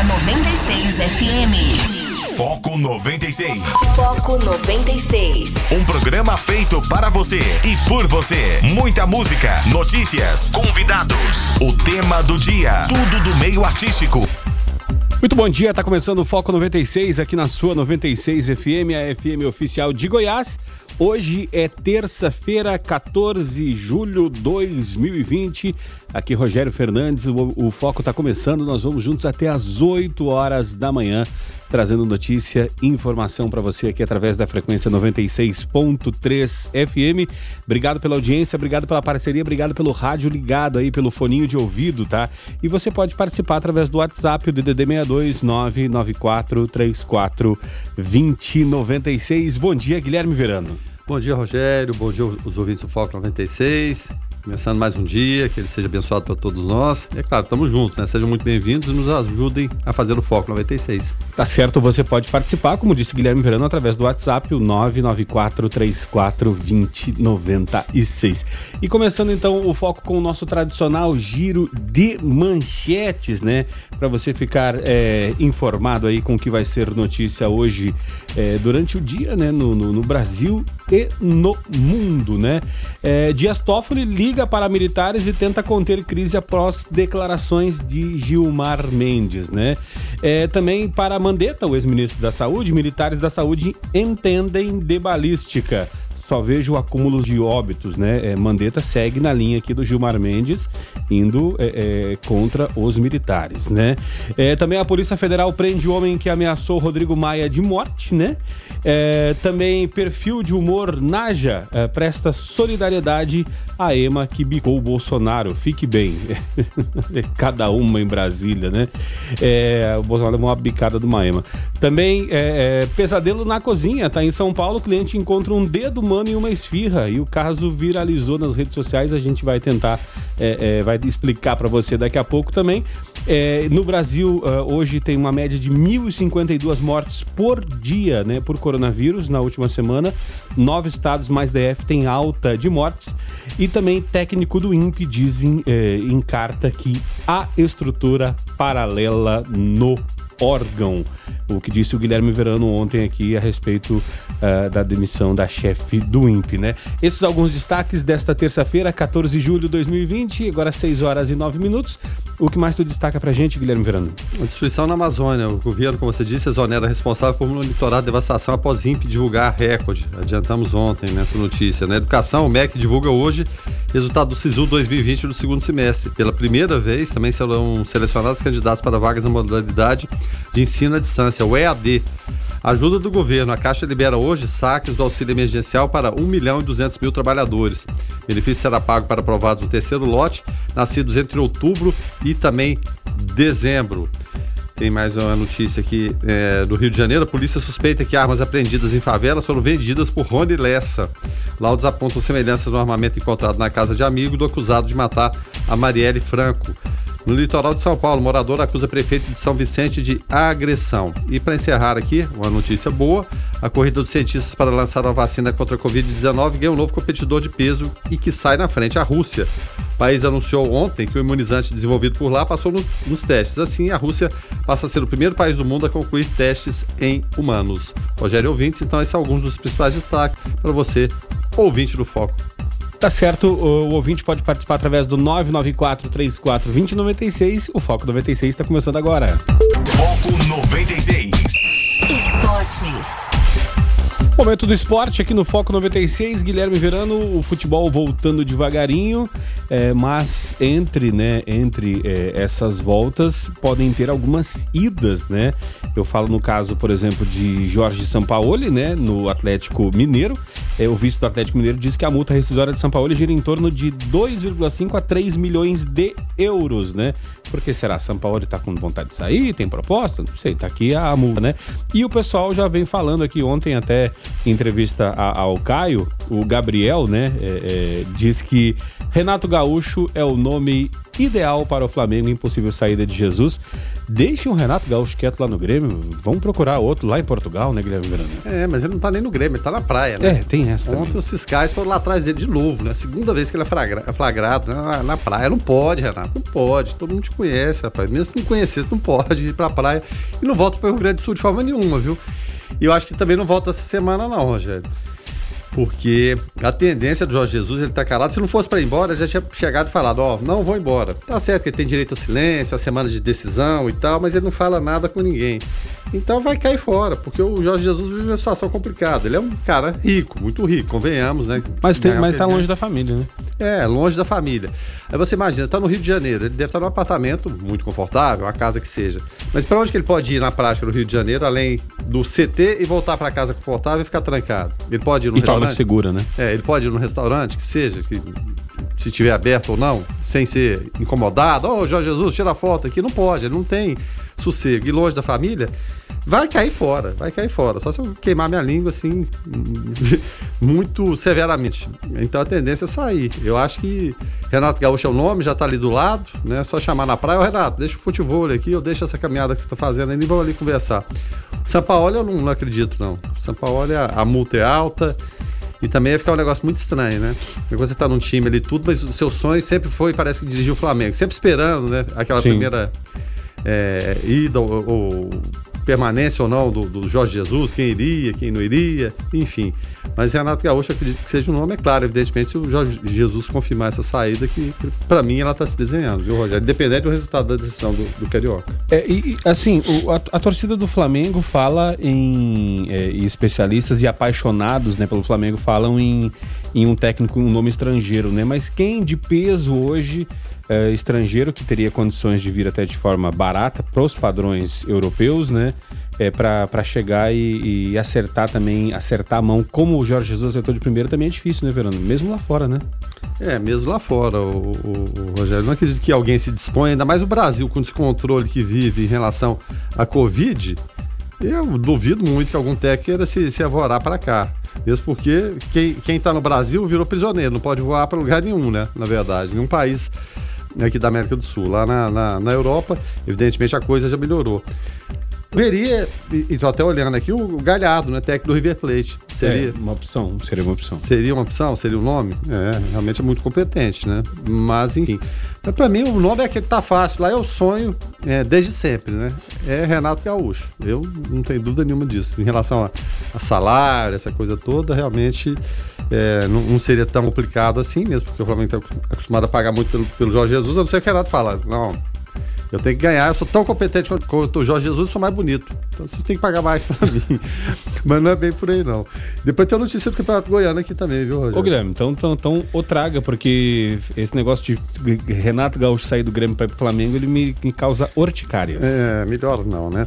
na 96 FM. Foco 96. Foco 96. Um programa feito para você e por você. Muita música, notícias, convidados, o tema do dia, tudo do meio artístico. Muito bom dia, tá começando o Foco 96 aqui na sua 96 FM, a FM oficial de Goiás. Hoje é terça-feira, 14 de julho de 2020. Aqui Rogério Fernandes, o, o Foco está começando. Nós vamos juntos até às 8 horas da manhã, trazendo notícia e informação para você aqui através da frequência 96.3 FM. Obrigado pela audiência, obrigado pela parceria, obrigado pelo rádio ligado aí, pelo foninho de ouvido, tá? E você pode participar através do WhatsApp, o DDD 62 994 34 2096. Bom dia, Guilherme Verano. Bom dia, Rogério. Bom dia, os ouvintes do Foco 96. Começando mais um dia, que ele seja abençoado para todos nós. E é claro, estamos juntos, né? Sejam muito bem-vindos e nos ajudem a fazer o Foco 96. Tá certo, você pode participar, como disse Guilherme Verano, através do WhatsApp, o 994342096. E começando então o foco com o nosso tradicional giro de manchetes, né? Para você ficar é, informado aí com o que vai ser notícia hoje é, durante o dia, né? No, no, no, Brasil e no mundo, né? É, Dias Toffoli liga para militares e tenta conter crise após declarações de Gilmar Mendes, né? É, também para Mandetta, o ex-ministro da Saúde, militares da saúde entendem de balística só vejo o acúmulo de óbitos, né? É, Mandetta segue na linha aqui do Gilmar Mendes, indo é, é, contra os militares, né? É, também a Polícia Federal prende o homem que ameaçou Rodrigo Maia de morte, né? É, também perfil de humor Naja é, presta solidariedade à EMA que bicou o Bolsonaro. Fique bem. Cada uma em Brasília, né? o Bolsonaro levou uma bicada do Maema. Também pesadelo na cozinha, tá? Em São Paulo, o cliente encontra um dedo humano em uma esfirra e o caso viralizou nas redes sociais. A gente vai tentar, é, é, vai explicar para você daqui a pouco também. É, no Brasil, uh, hoje tem uma média de 1.052 mortes por dia né, por coronavírus na última semana. Nove estados mais DF têm alta de mortes. E também técnico do INPE dizem é, em carta que há estrutura paralela no órgão. O que disse o Guilherme Verano ontem aqui a respeito uh, da demissão da chefe do INPE, né? Esses alguns destaques desta terça-feira, 14 de julho de 2020, agora 6 horas e 9 minutos. O que mais tu destaca pra gente, Guilherme Verano? A destruição na Amazônia. O governo, como você disse, exonera responsável por monitorar a devastação após INPE divulgar recorde. Adiantamos ontem nessa notícia. Na educação, o MEC divulga hoje resultado do SISU 2020 do segundo semestre. Pela primeira vez, também serão selecionados candidatos para vagas na modalidade de ensino à distância, o EAD. Ajuda do governo. A Caixa libera hoje saques do auxílio emergencial para 1 milhão e 200 mil trabalhadores. O benefício será pago para aprovados no terceiro lote, nascidos entre outubro e também dezembro. Tem mais uma notícia aqui é, do Rio de Janeiro. A polícia suspeita que armas apreendidas em favelas foram vendidas por Rony Lessa. Laudos apontam semelhanças no armamento encontrado na casa de amigo do acusado de matar a Marielle Franco. No litoral de São Paulo, morador acusa prefeito de São Vicente de agressão. E para encerrar aqui, uma notícia boa: a corrida dos cientistas para lançar a vacina contra a Covid-19 ganha um novo competidor de peso e que sai na frente, a Rússia. O país anunciou ontem que o imunizante desenvolvido por lá passou no, nos testes. Assim, a Rússia passa a ser o primeiro país do mundo a concluir testes em humanos. Rogério Ouvintes, então, esses são alguns dos principais destaques para você, ouvinte do Foco. Tá certo, o, ouvinte pode participar através do 994 34 2096. O Foco 96 está começando agora. Foco 96. Esportes. Momento do esporte aqui no Foco 96, Guilherme Verano, o futebol voltando devagarinho, é, mas entre, né, entre é, essas voltas podem ter algumas idas, né? Eu falo no caso, por exemplo, de Jorge Sampaoli, né, no Atlético Mineiro. É, o vice do Atlético Mineiro diz que a multa rescisória de Sampaoli gira em torno de 2,5 a 3 milhões de euros, né? Porque será Sampaoli tá com vontade de sair, tem proposta? Não sei, tá aqui a multa, né? E o pessoal já vem falando aqui ontem até em entrevista ao Caio, o Gabriel, né, é, é, diz que Renato Gaúcho é o nome ideal para o Flamengo, impossível saída de Jesus. Deixe o Renato Gaúcho quieto lá no Grêmio, vamos procurar outro lá em Portugal, né, Guilherme Verano? É, mas ele não tá nem no Grêmio, ele tá na praia, né? É, tem essa Ontem também. os fiscais foram lá atrás dele de novo, né? Segunda vez que ele é flagra- é flagrado né? na, na praia. Não pode, Renato, não pode. Todo mundo te conhece, rapaz. Mesmo se não conhecesse, não pode ir pra praia. E não volta pro Rio Grande do Sul de forma nenhuma, viu? E eu acho que também não volta essa semana, não, Rogério. Porque a tendência do Jorge Jesus, ele tá calado. Se não fosse para ir embora, já tinha chegado e falado: Ó, não vou embora. Tá certo que ele tem direito ao silêncio, a semana de decisão e tal, mas ele não fala nada com ninguém. Então vai cair fora, porque o Jorge Jesus vive uma situação complicada. Ele é um cara rico, muito rico, convenhamos, né? Mas, tem, mas tá longe da família, né? É, longe da família. Aí você imagina, tá no Rio de Janeiro, ele deve estar num apartamento muito confortável, uma casa que seja. Mas para onde que ele pode ir na prática no Rio de Janeiro, além do CT e voltar para casa confortável e ficar trancado? Ele pode ir no Segura, né? É, ele pode ir no restaurante, que seja, que se tiver aberto ou não, sem ser incomodado. Ô, Jorge Jesus, tira a foto aqui. Não pode, ele não tem sossego. E longe da família, vai cair fora, vai cair fora. Só se eu queimar minha língua, assim, muito severamente. Então a tendência é sair. Eu acho que Renato Gaúcho é o nome, já tá ali do lado, né? Só chamar na praia, ô Renato, deixa o futebol aqui, eu deixo essa caminhada que você tá fazendo aí, e vou ali conversar. São Paulo eu não, não acredito, não. São Paulo a, a multa é alta. E também ia ficar um negócio muito estranho, né? Porque Você tá num time ali tudo, mas o seu sonho sempre foi, parece que dirigir o Flamengo. Sempre esperando, né? Aquela Sim. primeira é, ida ou, ou permanência ou não do, do Jorge Jesus, quem iria, quem não iria, enfim. Mas Renato Gaúcho, acredito que seja um nome, é claro, evidentemente, se o Jorge Jesus confirmar essa saída, que pra mim ela tá se desenhando, viu, Rogério? Independente do resultado da decisão do, do Carioca. É, e, e, assim, o- a, a torcida do Flamengo fala em. é, e especialistas e apaixonados né, pelo Flamengo falam em, em um técnico, um nome estrangeiro, né? Mas quem de peso hoje, é, estrangeiro, que teria condições de vir até de forma barata para os padrões europeus, né? É, para chegar e, e acertar também, acertar a mão, como o Jorge Jesus acertou de primeira, também é difícil, né, Verano? Mesmo lá fora, né? É, mesmo lá fora, o, o- o Rogério. Não acredito que alguém se disponha, ainda mais o Brasil, com o descontrole que vive em relação à Covid. Eu duvido muito que algum técnico queira se, se avorar para cá. Mesmo porque quem, quem tá no Brasil virou prisioneiro, não pode voar para lugar nenhum, né? Na verdade, nenhum país aqui da América do Sul. Lá na, na, na Europa, evidentemente, a coisa já melhorou. Veria, e tô até olhando aqui, o Galhardo, né? Técnico do River Plate. Seria. É, uma opção, seria uma opção. Seria uma opção? Seria um nome? É, realmente é muito competente, né? Mas, enfim. Mas pra mim, o nome é aquele que tá fácil. Lá é o sonho é, desde sempre, né? É Renato Gaúcho. Eu não tenho dúvida nenhuma disso. Em relação a, a salário, essa coisa toda, realmente é, não, não seria tão complicado assim mesmo, porque o Flamengo está acostumado a pagar muito pelo, pelo Jorge Jesus. A não ser que o Renato fala, não, eu tenho que ganhar, eu sou tão competente quanto- o Jorge Jesus e sou mais bonito. Então vocês têm que pagar mais pra mim. Mas não é bem por aí, não. Depois tem a notícia do Campeonato Goiano aqui também, viu, Rogério? Ô Guilherme, então, então, então o traga, porque esse negócio de Renato Gaúcho sair do Grêmio para ir pro Flamengo, ele me, me causa urticárias. É, melhor não, né?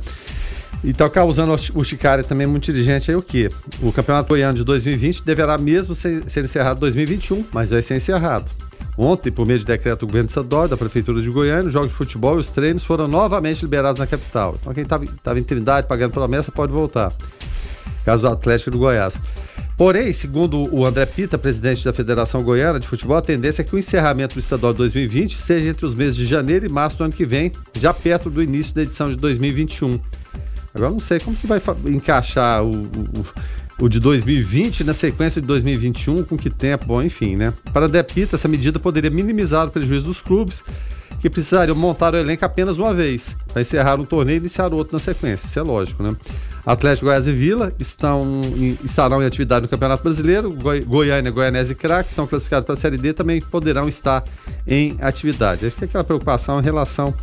E tá causando o Chicária também muito dirigente aí o quê? O Campeonato Goiano de 2020 deverá mesmo ser, ser encerrado em 2021, mas vai ser encerrado. Ontem, por meio de decreto do governo estadual e da Prefeitura de Goiânia, os jogos de futebol e os treinos foram novamente liberados na capital. Então quem estava em Trindade pagando promessa pode voltar. Caso do Atlético do Goiás. Porém, segundo o André Pita, presidente da Federação Goiana de Futebol, a tendência é que o encerramento do estadual de 2020 seja entre os meses de janeiro e março do ano que vem, já perto do início da edição de 2021. Agora não sei como que vai encaixar o, o, o de 2020 na sequência de 2021, com que tempo, bom, enfim, né? Para André Pita, essa medida poderia minimizar o prejuízo dos clubes, que precisariam montar o elenco apenas uma vez, para encerrar um torneio e iniciar outro na sequência, isso é lógico, né? Atlético Goiás e Vila estão em- estarão em atividade no Campeonato Brasileiro, Goi- Goiânia, Goianese e Crack estão classificados para a Série D, também poderão estar em atividade. Acho que aquela preocupação em relação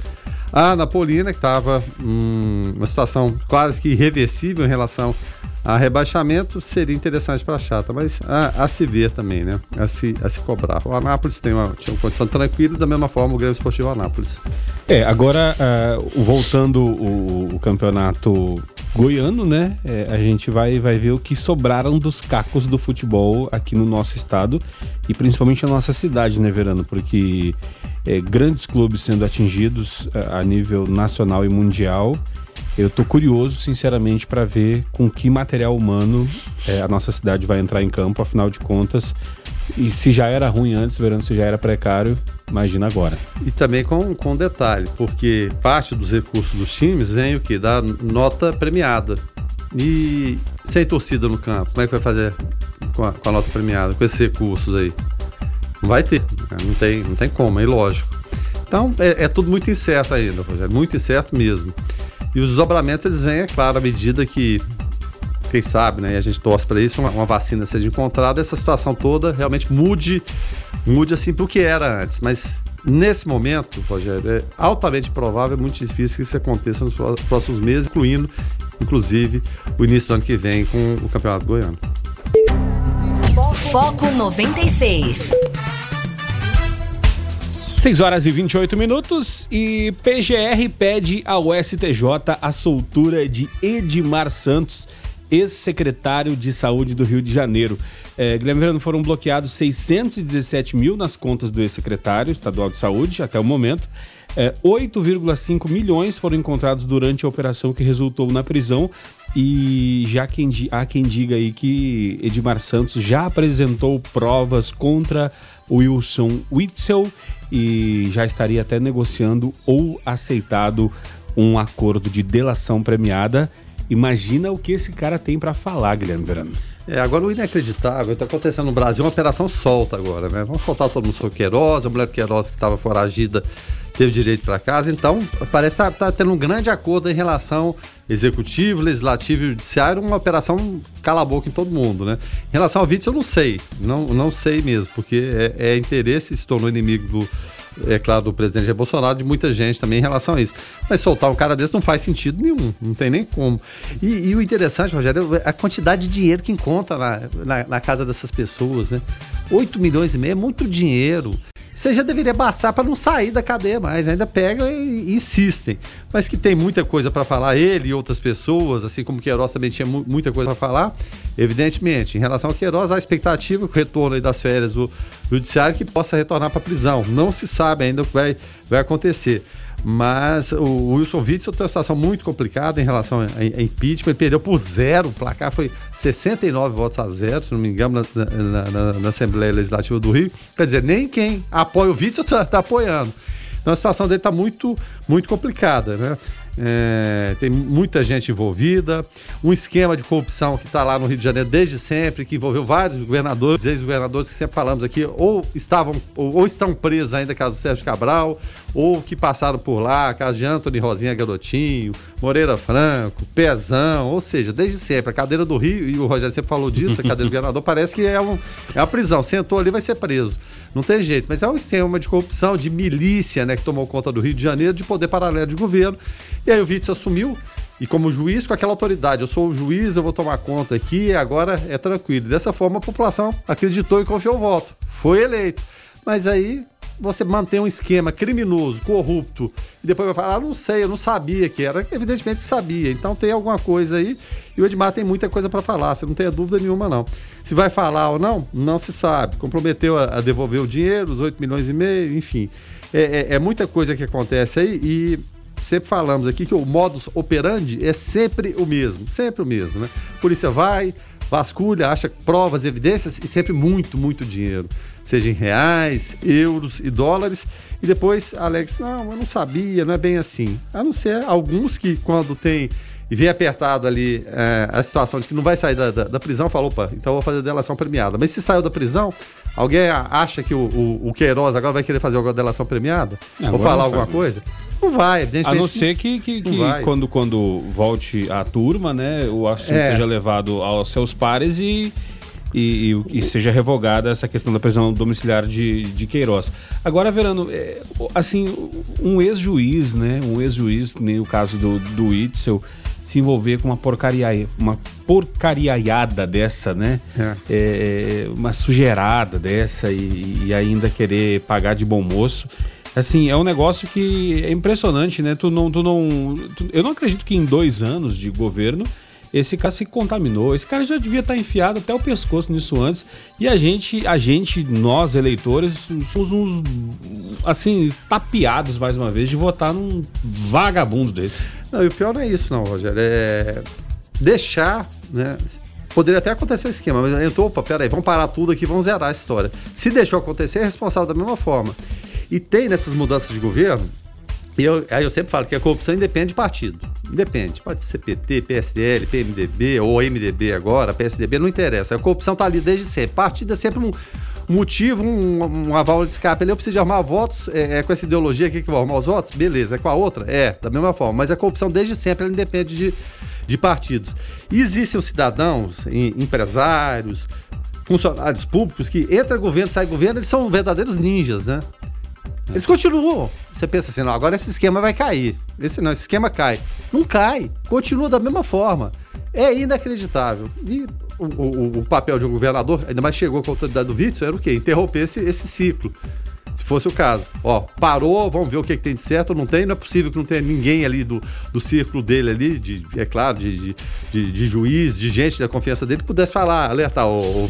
à Napolina, que estava hum, uma situação quase que irreversível em relação a rebaixamento, seria interessante para a Chata, mas a, a se ver também, né? A se, a se cobrar. O Anápolis tem uma, tinha uma condição tranquila, da mesma forma o Grêmio Esportivo Anápolis. É, agora, o- voltando o, o campeonato goiano, né? é, a gente vai, vai ver o que sobraram dos cacos do futebol aqui no nosso estado e principalmente na nossa cidade, né, Verano? Porque é, grandes clubes sendo atingidos ah, a nível nacional e mundial Eu tô curioso, sinceramente, para ver com que material humano é, a nossa cidade vai entrar em campo, afinal de contas. E se já era ruim antes, verão se já era precário, imagina agora. E também com, com detalhe, porque parte dos recursos dos times vem o que? Da nota premiada. E sem torcida no campo, como é que vai fazer com a, com a nota premiada, com esses recursos aí? Não vai ter, não tem, não tem como, é ilógico. Então é, é tudo muito incerto ainda, Rogério, muito incerto mesmo. E os desdobramentos eles vêm, é claro, à medida que, quem sabe, né, e a gente torce para isso, uma, uma, vacina seja encontrada, essa situação toda realmente mude, mude assim para o que era antes. Mas nesse momento, Rogério, é altamente provável, é muito difícil que isso aconteça nos próximos meses, incluindo, inclusive, o início do ano que vem com o Campeonato Goiano. Foco 96. 6 horas e 28 minutos e PGR pede ao STJ a soltura de Edmar Santos, ex-secretário de Saúde do Rio de Janeiro. É, Guilherme Verano, foram bloqueados 617 mil nas contas do ex-secretário estadual de saúde até o momento. É, 8,5 milhões foram encontrados durante a operação que resultou na prisão. E já quem, há quem diga aí que Edmar Santos já apresentou provas contra Wilson Witzel e já estaria até negociando ou aceitado um acordo de delação premiada. Imagina o que esse cara tem para falar, Guilherme Verano. É, agora o inacreditável está acontecendo no Brasil uma operação solta agora, né? Vamos soltar todo mundo sobre Queiroz, a mulher Queiroz que estava foragida teve direito para casa. Então, parece que está tá tendo um grande acordo em relação executivo, legislativo e judiciário, uma operação cala-boca em todo mundo, né? Em relação ao Witzel, eu não sei, não, não sei mesmo, porque é, é interesse, se tornou inimigo do, é claro, do presidente Jair Bolsonaro, de muita gente também em relação a isso. Mas soltar um cara desse não faz sentido nenhum, não tem nem como. E, e o interessante, Rogério, é a quantidade de dinheiro que encontra na, na, na casa dessas pessoas, né? 8 milhões e meio é muito dinheiro você já deveria bastar para não sair da cadeia mais. Ainda pegam e, insistem. Mas que tem muita coisa para falar, ele e outras pessoas, assim como Queiroz também tinha muita coisa para falar. Evidentemente, em relação ao Queiroz, há expectativa que o retorno das férias do judiciário que possa retornar para a prisão. Não se sabe ainda o que vai, vai acontecer. Mas o Wilson Witzel tem uma situação muito complicada em relação a, impeachment. Ele perdeu por zero. O placar foi 69 votos a zero, se não me engano, na, na, na, na Assembleia Legislativa do Rio. Quer dizer, nem quem apoia o Witzel está tá apoiando. Então a situação dele está muito, muito complicada, né? É, tem muita gente envolvida, um esquema de corrupção que está lá no Rio de Janeiro desde sempre, que envolveu vários governadores, ex-governadores que sempre falamos aqui, ou estavam ou, ou, estão presos ainda, caso do Sérgio Cabral, ou que passaram por lá, caso de Antony Rosinha Garotinho, Moreira Franco, Pezão, ou seja, desde sempre, a cadeira do Rio, e o Rogério sempre falou disso, a cadeira do governador parece que é, um, é uma prisão, sentou ali vai ser preso. Não tem jeito, mas é um esquema de corrupção, de milícia, né, que tomou conta do Rio de Janeiro, de poder paralelo de governo. E aí o Witzel assumiu, e como juiz, com aquela autoridade, eu sou o juiz, eu vou tomar conta aqui, agora é tranquilo. Dessa forma, a população acreditou e confiou o voto. Foi eleito. Mas aí você mantém um esquema criminoso, corrupto, e depois vai falar, ah, não sei, eu não sabia que era. Evidentemente sabia. Então tem alguma coisa aí. E o Edmar tem muita coisa para falar, você não tem dúvida nenhuma, não. Se vai falar ou não, não se sabe. Comprometeu a, a devolver o dinheiro, os 8 milhões e meio, enfim. É, é, é muita coisa que acontece aí e sempre falamos aqui que o modus operandi é sempre o mesmo, sempre o mesmo, né? Polícia vai, vasculha, acha provas, evidências e sempre muito, muito dinheiro seja em reais, euros e dólares. E depois Alex, não, eu não sabia, não é bem assim. A não ser alguns que quando tem e vem apertado ali é, a situação de que não vai sair da, da, da prisão, falou, opa, então vou fazer delação premiada. Mas se saiu da prisão, alguém acha que o, o, o Queiroz agora vai querer fazer alguma delação premiada? Ou falar alguma coisa? Não vai, A não ser que, que, que quando, quando volte a turma, né, o assunto é. seja levado aos seus pares e e, e, e, seja revogada essa questão da prisão domiciliar de, de Queiroz. Agora, Verano, é, assim, um ex-juiz, né? Um ex-juiz, nem o caso do, do Itzel, se envolver com uma porcaria, uma porcariaiada dessa, né? É. É, uma sujeirada dessa e, e, ainda querer pagar de bom moço. Assim, é um negócio que é impressionante, né? Tu não, tu não, tu, eu não acredito que em dois anos de governo esse cara se contaminou, esse cara já devia estar enfiado até o pescoço nisso antes. E a gente, a gente, nós eleitores, somos uns assim, tapeados mais uma vez de votar num vagabundo desse. Não, e o pior não é isso, não, Rogério. É deixar, né? Poderia até acontecer o esquema, mas entrou, opa, peraí, vamos parar tudo aqui, vamos zerar a história. Se deixou acontecer, é responsável da mesma forma. E tem nessas mudanças de governo, eu, aí eu sempre falo que a corrupção independe de partido. Independe. Pode ser PT, PSDL, PMDB ou MDB agora, PSDB, não interessa. A corrupção está ali desde sempre. Partido é sempre um motivo, um, uma válvula de escape. Eu preciso arrumar votos, é, é, com essa ideologia aqui que vou arrumar os votos? Beleza. É com a outra? É, da mesma forma. Mas a corrupção desde sempre ela independe de, de partidos. E existem os cidadãos, empresários, funcionários públicos que entra governo, sai governo, eles são verdadeiros ninjas, né? Eles continuam. Você pensa assim, não, agora esse esquema vai cair. Esse não, esse esquema cai. Não cai. Continua da mesma forma. É inacreditável. E o, o, o papel de um governador, ainda mais chegou com a autoridade do Witzel, era o quê? Interromper esse, esse ciclo se fosse o caso. Ó, parou, vamos ver o que, que tem de certo, não tem, não é possível que não tenha ninguém ali do, do círculo dele ali, de, é claro, de, de, de, juiz, de gente da confiança dele, que pudesse falar, alertar, ô, ô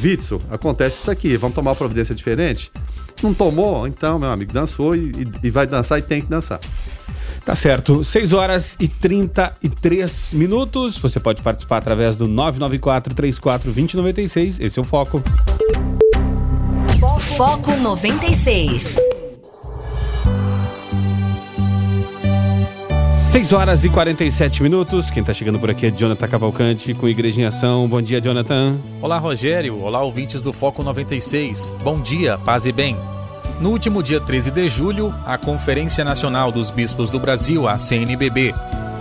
acontece isso aqui, vamos tomar uma providência diferente? Não tomou? Então, meu amigo, dançou e, e vai dançar e tem que dançar. Tá certo. 6 horas e 33 minutos. Você pode participar através do 994 34 2096. Esse é o Foco. Foco 96. 6 horas e 47 minutos. Quem está chegando por aqui é Jonathan Cavalcante com Igreja em Ação. Bom dia, Jonathan. Olá, Rogério. Olá, ouvintes do Foco 96. Bom dia, paz e bem. No último dia 13 de julho, a Conferência Nacional dos Bispos do Brasil, a CNBB,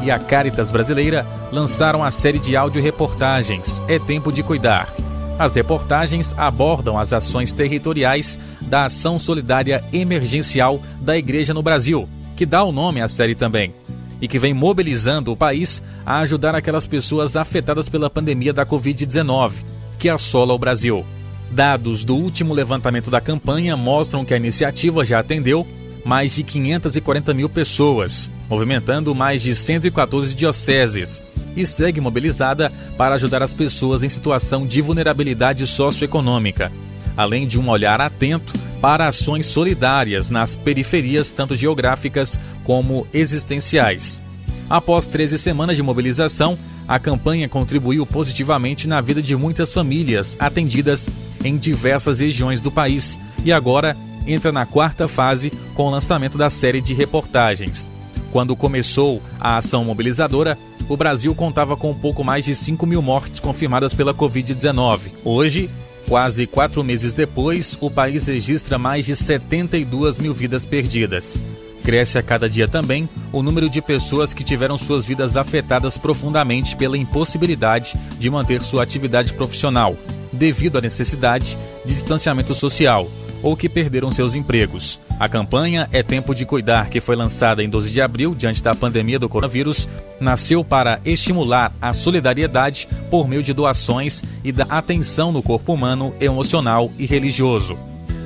e a Caritas Brasileira lançaram a série de áudio-reportagens É Tempo de Cuidar as reportagens abordam as ações territoriais da Ação Solidária Emergencial da Igreja no Brasil, que dá o nome à série também, e que vem mobilizando o país a ajudar aquelas pessoas afetadas pela pandemia da Covid-19, que assola o Brasil. Dados do último levantamento da campanha mostram que a iniciativa já atendeu mais de 540 mil pessoas, movimentando mais de 114 dioceses e segue mobilizada para ajudar as pessoas em situação de vulnerabilidade socioeconômica, além de um olhar atento para ações solidárias nas periferias, tanto geográficas como existenciais. Após 13 semanas de mobilização, a campanha contribuiu positivamente na vida de muitas famílias atendidas em diversas regiões do país e agora entra na quarta fase com o lançamento da série de reportagens. Quando começou a ação mobilizadora, o Brasil contava com um pouco mais de 5 mil mortes confirmadas pela Covid-19. Hoje, quase quatro meses depois, o país registra mais de 72 mil vidas perdidas. Cresce a cada dia também o número de pessoas que tiveram suas vidas afetadas profundamente pela impossibilidade de manter sua atividade profissional, devido à necessidade de distanciamento social, ou que perderam seus empregos. A campanha É Tempo de Cuidar, que foi lançada em 12 de abril diante da pandemia do coronavírus, nasceu para estimular a solidariedade por meio de doações e da atenção no corpo humano, emocional e religioso.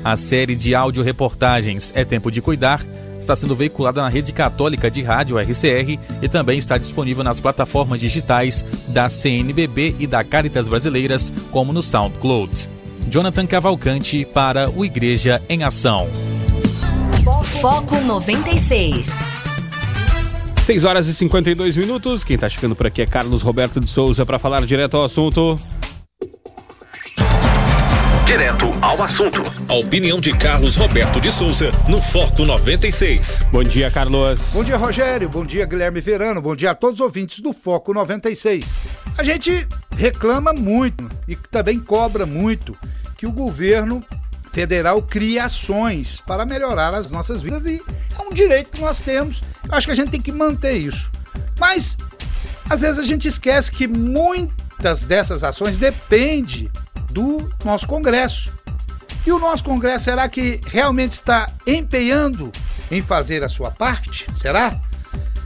A série de áudio-reportagens É Tempo de Cuidar está sendo veiculada na rede católica de rádio RCR e também está disponível nas plataformas digitais da CNBB e da Caritas Brasileiras, como no SoundCloud. Jonathan Cavalcante para o Igreja em Ação. Foco 96. 6 horas e 52 minutos. Quem está chegando por aqui é Carlos Roberto de Souza para falar direto ao assunto. Direto ao assunto. A opinião de Carlos Roberto de Souza no Foco 96. Bom dia, Carlos. Bom dia, Rogério. Bom dia, Guilherme Verano. Bom dia a todos os ouvintes do Foco 96. A gente reclama muito e também cobra muito que o governo federal crie ações para melhorar as nossas vidas e é um direito que nós temos. Eu acho que a gente tem que manter isso. Mas às vezes a gente esquece que muitas dessas ações dependem do nosso Congresso. E o nosso Congresso será que realmente está empenhando em fazer a sua parte? Será?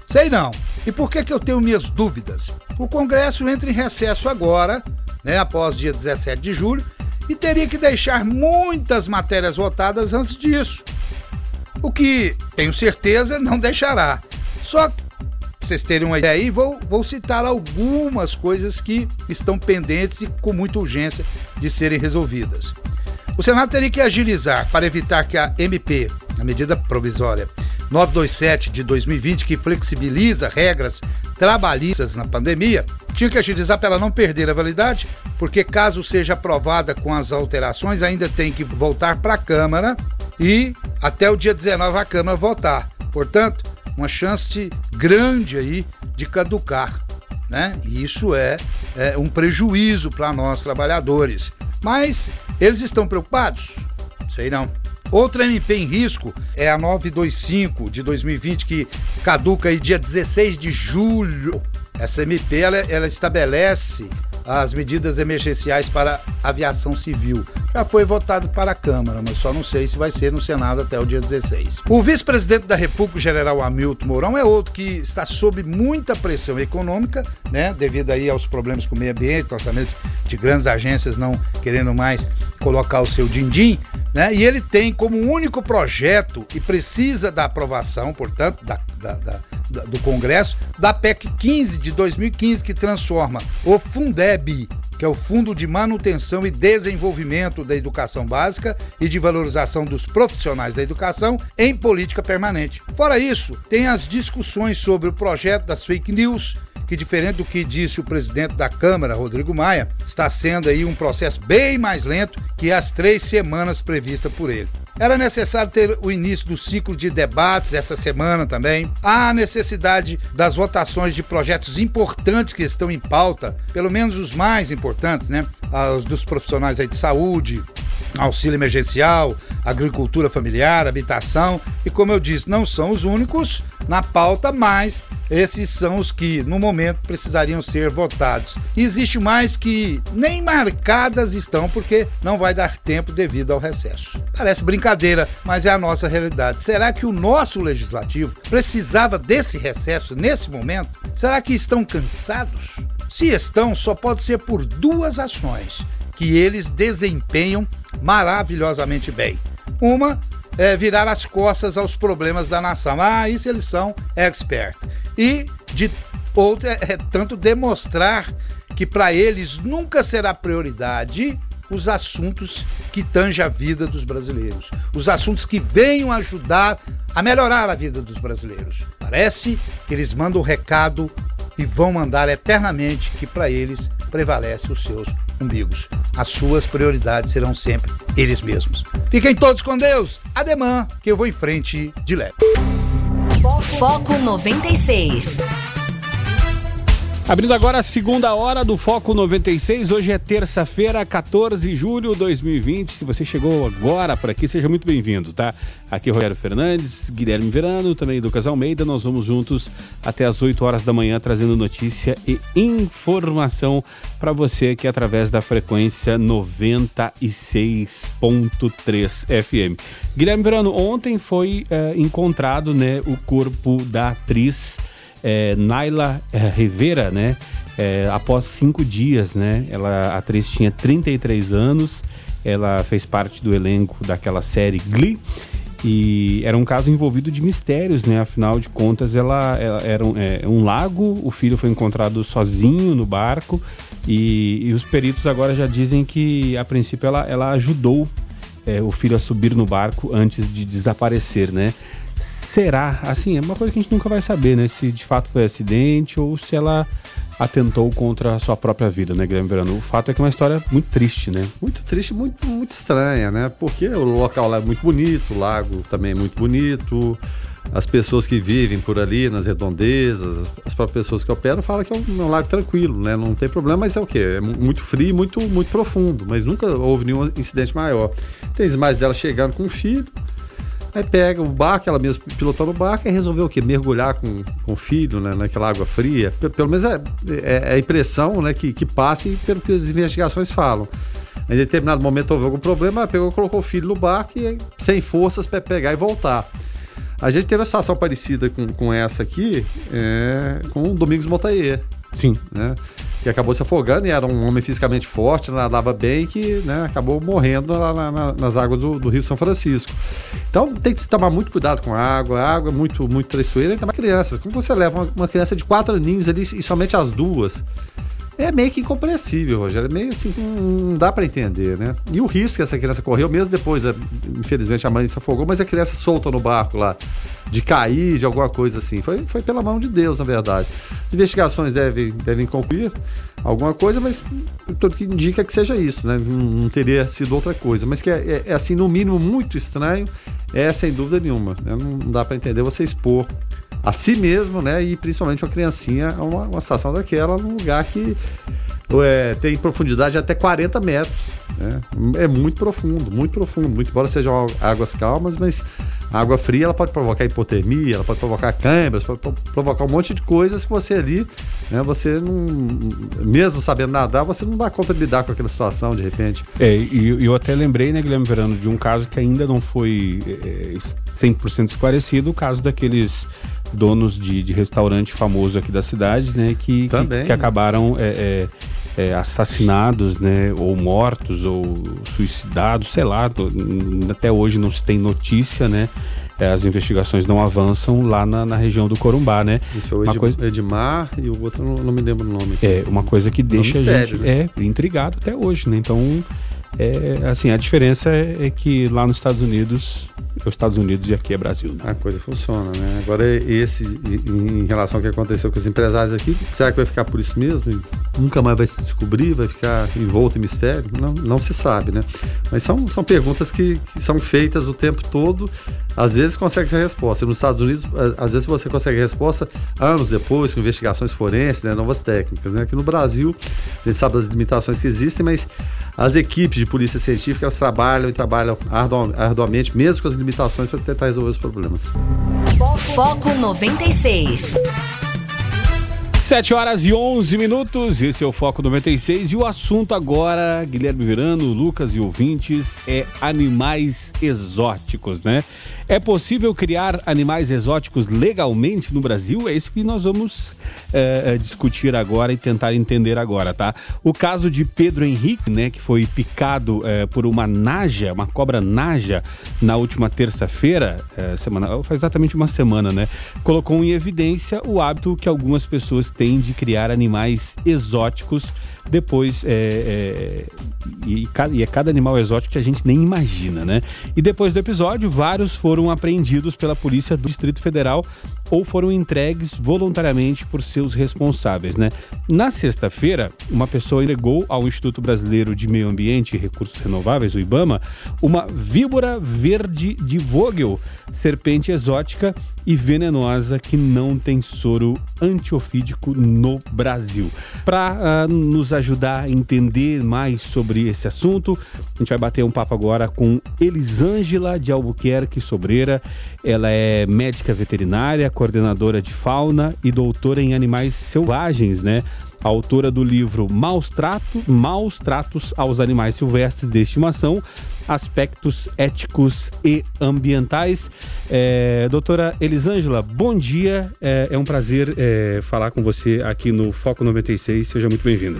Sei não. E por que, que eu tenho minhas dúvidas? O Congresso entra em recesso agora, né, após dia 17 de julho, e teria que deixar muitas matérias votadas antes disso. O que, tenho certeza, não deixará. Só vocês terem uma ideia aí, vou, vou citar algumas coisas que estão pendentes e com muita urgência de serem resolvidas. O Senado teria que agilizar para evitar que a MP, a medida provisória 927 de 2020, que flexibiliza regras trabalhistas na pandemia, tinha que agilizar para ela não perder a validade, porque caso seja aprovada com as alterações, ainda tem que voltar para a Câmara e até o dia 19 a Câmara votar. Portanto, uma chance grande aí de caducar, né? E isso é, é um prejuízo para nós trabalhadores. Mas eles estão preocupados? Sei não. Outra MP em risco é a 925 de 2020, que caduca aí dia 16 de julho. Essa MP ela, ela estabelece as medidas emergenciais para aviação civil. Já foi votado para a Câmara, mas só não sei se vai ser no Senado até o dia 16. O vice-presidente da República, general Hamilton Mourão, é outro que está sob muita pressão econômica, né, devido aí aos problemas com o meio ambiente, orçamento de grandes agências não querendo mais colocar o seu din-din, né? E ele tem como único projeto e precisa da aprovação, portanto, da, da, da do Congresso, da PEC 15 de 2015, que transforma o Fundeb, que é o Fundo de Manutenção e Desenvolvimento da Educação Básica e de Valorização dos Profissionais da Educação, em política permanente. Fora isso, tem as discussões sobre o projeto das fake news, que diferente do que disse o presidente da Câmara, Rodrigo Maia, está sendo aí um processo bem mais lento que as três semanas previstas por ele. Era necessário ter o início do ciclo de debates essa semana também. Há necessidade das votações de projetos importantes que estão em pauta, pelo menos os mais importantes, né? Os dos profissionais aí de saúde, auxílio emergencial, agricultura familiar, habitação e, como eu disse, não são os únicos na pauta, mas esses são os que, no momento, precisariam ser votados. E existe mais que nem marcadas estão porque não vai dar tempo devido ao recesso. Parece brincadeira, mas é a nossa realidade. Será que o nosso legislativo precisava desse recesso nesse momento? Será que estão cansados? Se estão, só pode ser por duas ações que eles desempenham maravilhosamente bem. Uma é virar as costas aos problemas da nação. Ah, isso eles são expert. E de outra é tanto demonstrar que para eles nunca será prioridade os assuntos que tangem a vida dos brasileiros, os assuntos que venham ajudar a melhorar a vida dos brasileiros. Parece que eles mandam o recado e vão mandar eternamente que para eles prevalece os seus umbigos. As suas prioridades serão sempre eles mesmos. Fiquem todos com Deus. Ademã, que eu vou em frente de leve. Foco 96. Abrindo agora a segunda hora do Foco 96. Hoje é terça-feira, 14 de julho de 2020. Se você chegou agora por aqui, seja muito bem-vindo, tá? Aqui é Rogério Fernandes, Guilherme Verano, também Lucas Almeida. Nós vamos juntos até as 8 horas da manhã trazendo notícia e informação para você aqui através da frequência 96.3 FM. Guilherme Verano, ontem foi uh, encontrado né, o corpo da atriz é, Naila é, Rivera, né? É, após cinco dias, né? Ela, a atriz tinha 33 anos, ela fez parte do elenco daquela série Glee e era um caso envolvido de mistérios, né? Afinal de contas, ela, ela era um, é, um, lago, o filho foi encontrado sozinho no barco e, e, os peritos agora já dizem que, a princípio, ela, ela ajudou é, o filho a subir no barco antes de desaparecer, né? Será? Assim, é uma coisa que a gente nunca vai saber, né? Se de fato foi acidente ou se ela atentou contra a sua própria vida, né, Guilherme Verano? O fato é que é uma história muito triste, né? Muito triste, muito, muito estranha, né? Porque o local lá é muito bonito, o lago também é muito bonito, as pessoas que vivem por ali, nas redondezas, as próprias pessoas que operam falam que é um, é um lago tranquilo, né? Não tem problema, mas é o quê? É muito frio, muito, muito profundo, mas nunca houve nenhum incidente maior. Tem mais dela chegando com o filho, Aí pega o barco, ela mesma pilotando o barco e resolveu o quê? Mergulhar com, com o filho né, naquela água fria. Pelo menos é, é, é a impressão né, que, que passa e pelo que as investigações falam. Em determinado momento houve algum problema, ela pegou, colocou o filho no barco e sem forças para pegar e voltar. A gente teve uma situação parecida com, com essa aqui é, com o Domingos Motayer. Sim. Né? Que acabou se afogando e era um homem fisicamente forte, nadava bem, que né, acabou morrendo lá na, na, nas águas do, do, Rio São Francisco. Então tem que se tomar muito cuidado com a água, a água é muito, muito traiçoeira, ainda mais crianças. Como você leva uma, uma criança de quatro aninhos ali e somente as duas? É meio que incompreensível, Rogério. É meio assim, não dá para entender, né? E o risco que essa criança correu, mesmo depois, né? infelizmente a mãe se afogou, mas a criança solta no barco lá, de cair, de alguma coisa assim. Foi, foi pela mão de Deus, na verdade. As investigações devem, devem concluir alguma coisa, mas tudo que indica que seja isso, né? Não, teria sido outra coisa. Mas que é, é, é, assim, no mínimo, muito estranho, é sem dúvida nenhuma. Né? Não dá para entender você expor a si mesmo, né? E principalmente uma criancinha a uma, uma situação daquela num lugar que é, tem profundidade até 40 metros. Né? É muito profundo, muito profundo. Muito embora sejam águas calmas, mas a água fria ela pode provocar hipotermia, ela pode provocar câimbras, pode provocar um monte de coisas que você ali, né, você não, mesmo sabendo nadar, você não dá conta de lidar com aquela situação de repente. É, e eu até lembrei, né, Guilherme Verano, de um caso que ainda não foi é, 100% esclarecido, o caso daqueles donos de, de restaurante famoso aqui da cidade, né, que, que, que, acabaram é, é, é, assassinados, né, ou mortos, ou suicidados, sei lá, até hoje não se tem notícia, né, é, as investigações não avançam lá na, na, região do Corumbá, né? Isso foi o Ed, coisa... Edmar e o outro não, não, me lembro o nome. É, uma coisa que deixa mistério, a gente né? é, intrigado até hoje, né? Então, é, assim, a diferença é, é que lá nos Estados Unidos é os Estados Unidos e aqui é Brasil. Né? A coisa funciona, né? Agora, esse, em relação ao que aconteceu com os empresários aqui, será que vai ficar por isso mesmo? Nunca mais vai se descobrir? Vai ficar envolto em mistério? Não, não se sabe, né? Mas são, são perguntas que, que são feitas o tempo todo. Às vezes consegue a resposta. Nos Estados Unidos, às vezes você consegue resposta anos depois, com investigações forenses, né? novas técnicas. Né? Aqui no Brasil, a gente sabe das limitações que existem, mas as equipes de polícia científica elas trabalham e trabalham arduamente, mesmo com as limitações, para tentar resolver os problemas. Foco 96. 7 horas e 11 minutos, esse é o Foco 96 e o assunto agora, Guilherme Verano, Lucas e ouvintes, é animais exóticos, né? É possível criar animais exóticos legalmente no Brasil? É isso que nós vamos é, discutir agora e tentar entender agora, tá? O caso de Pedro Henrique, né, que foi picado é, por uma naja, uma cobra naja, na última terça-feira, é, semana, faz exatamente uma semana, né? Colocou em evidência o hábito que algumas pessoas têm de criar animais exóticos depois é, e, e, é cada animal exótico que a gente nem imagina, né? E depois do episódio, vários foram apreendidos pela polícia do Distrito Federal ou foram entregues voluntariamente por seus responsáveis, né? Na sexta-feira, uma pessoa entregou ao Instituto Brasileiro de Meio Ambiente e Recursos Renováveis, o IBAMA, uma víbora verde de Vogel, serpente exótica e venenosa que não tem soro antiofídico no Brasil. Para uh, ah, nos ajudar a entender mais sobre esse assunto, a gente vai bater um papo agora com Elisângela de Albuquerque Sobreira. Ela é médica veterinária, coordenadora de fauna e doutora em animais selvagens, né? autora do livro Maus, Trato, Maus Tratos aos Animais Silvestres de Estimação, Aspectos Éticos e Ambientais. É, doutora Elisângela, bom dia. É, é um prazer é, falar com você aqui no Foco 96. Seja muito bem-vinda.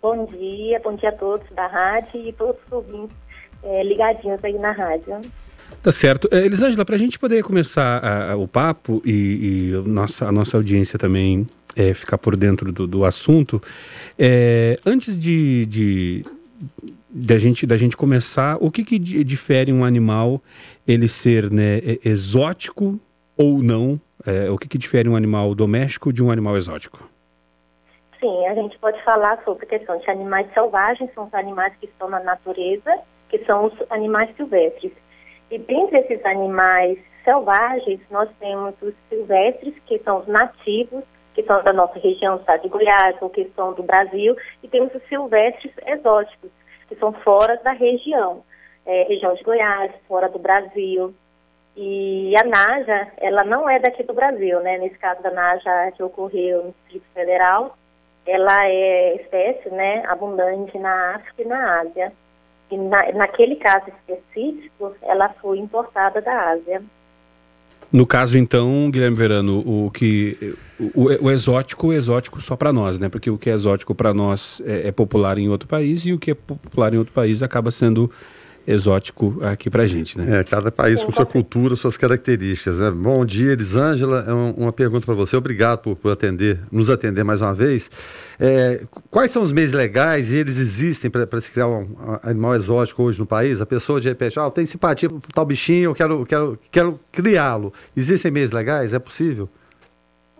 Bom dia, bom dia a todos da rádio e todos os ouvintes é, ligadinhos aí na rádio. Tá certo. É, Elisângela, para a gente poder começar a, a, o papo e, e nossa, a nossa audiência também é, ficar por dentro do, do assunto, é, antes de, de da gente, da gente começar, o que, que difere um animal ele ser né, exótico ou não? É, o que, que difere um animal doméstico de um animal exótico? Sim, a gente pode falar sobre a questão de animais selvagens, são os animais que estão na natureza, que são os animais silvestres. E dentre esses animais selvagens, nós temos os silvestres, que são os nativos, que são da nossa região, do estado de Goiás, ou que são do Brasil, e temos os silvestres exóticos, que são fora da região, é, região de Goiás, fora do Brasil. E a Naja, ela não é daqui do Brasil, né? Nesse caso da Naja que ocorreu no Distrito Federal, ela é espécie, né, abundante na África e na Ásia. E na, naquele caso específico, ela foi importada da Ásia. No caso, então, Guilherme Verano, o que o, o exótico, o exótico só para nós, né? Porque o que é exótico para nós é, é, popular em outro país e o que é popular em outro país acaba sendo exótico aqui para gente, né? É, cada país com sua cultura, suas características. Né? Bom dia, Elisângela. É uma pergunta para você. Obrigado por, por, atender, nos atender mais uma vez. É, quais são os meios legais e eles existem para se criar um, animal exótico hoje no país? A pessoa de repente, ah, tem simpatia por tal bichinho, eu quero, quero, quero criá-lo. Existem meios legais? É possível?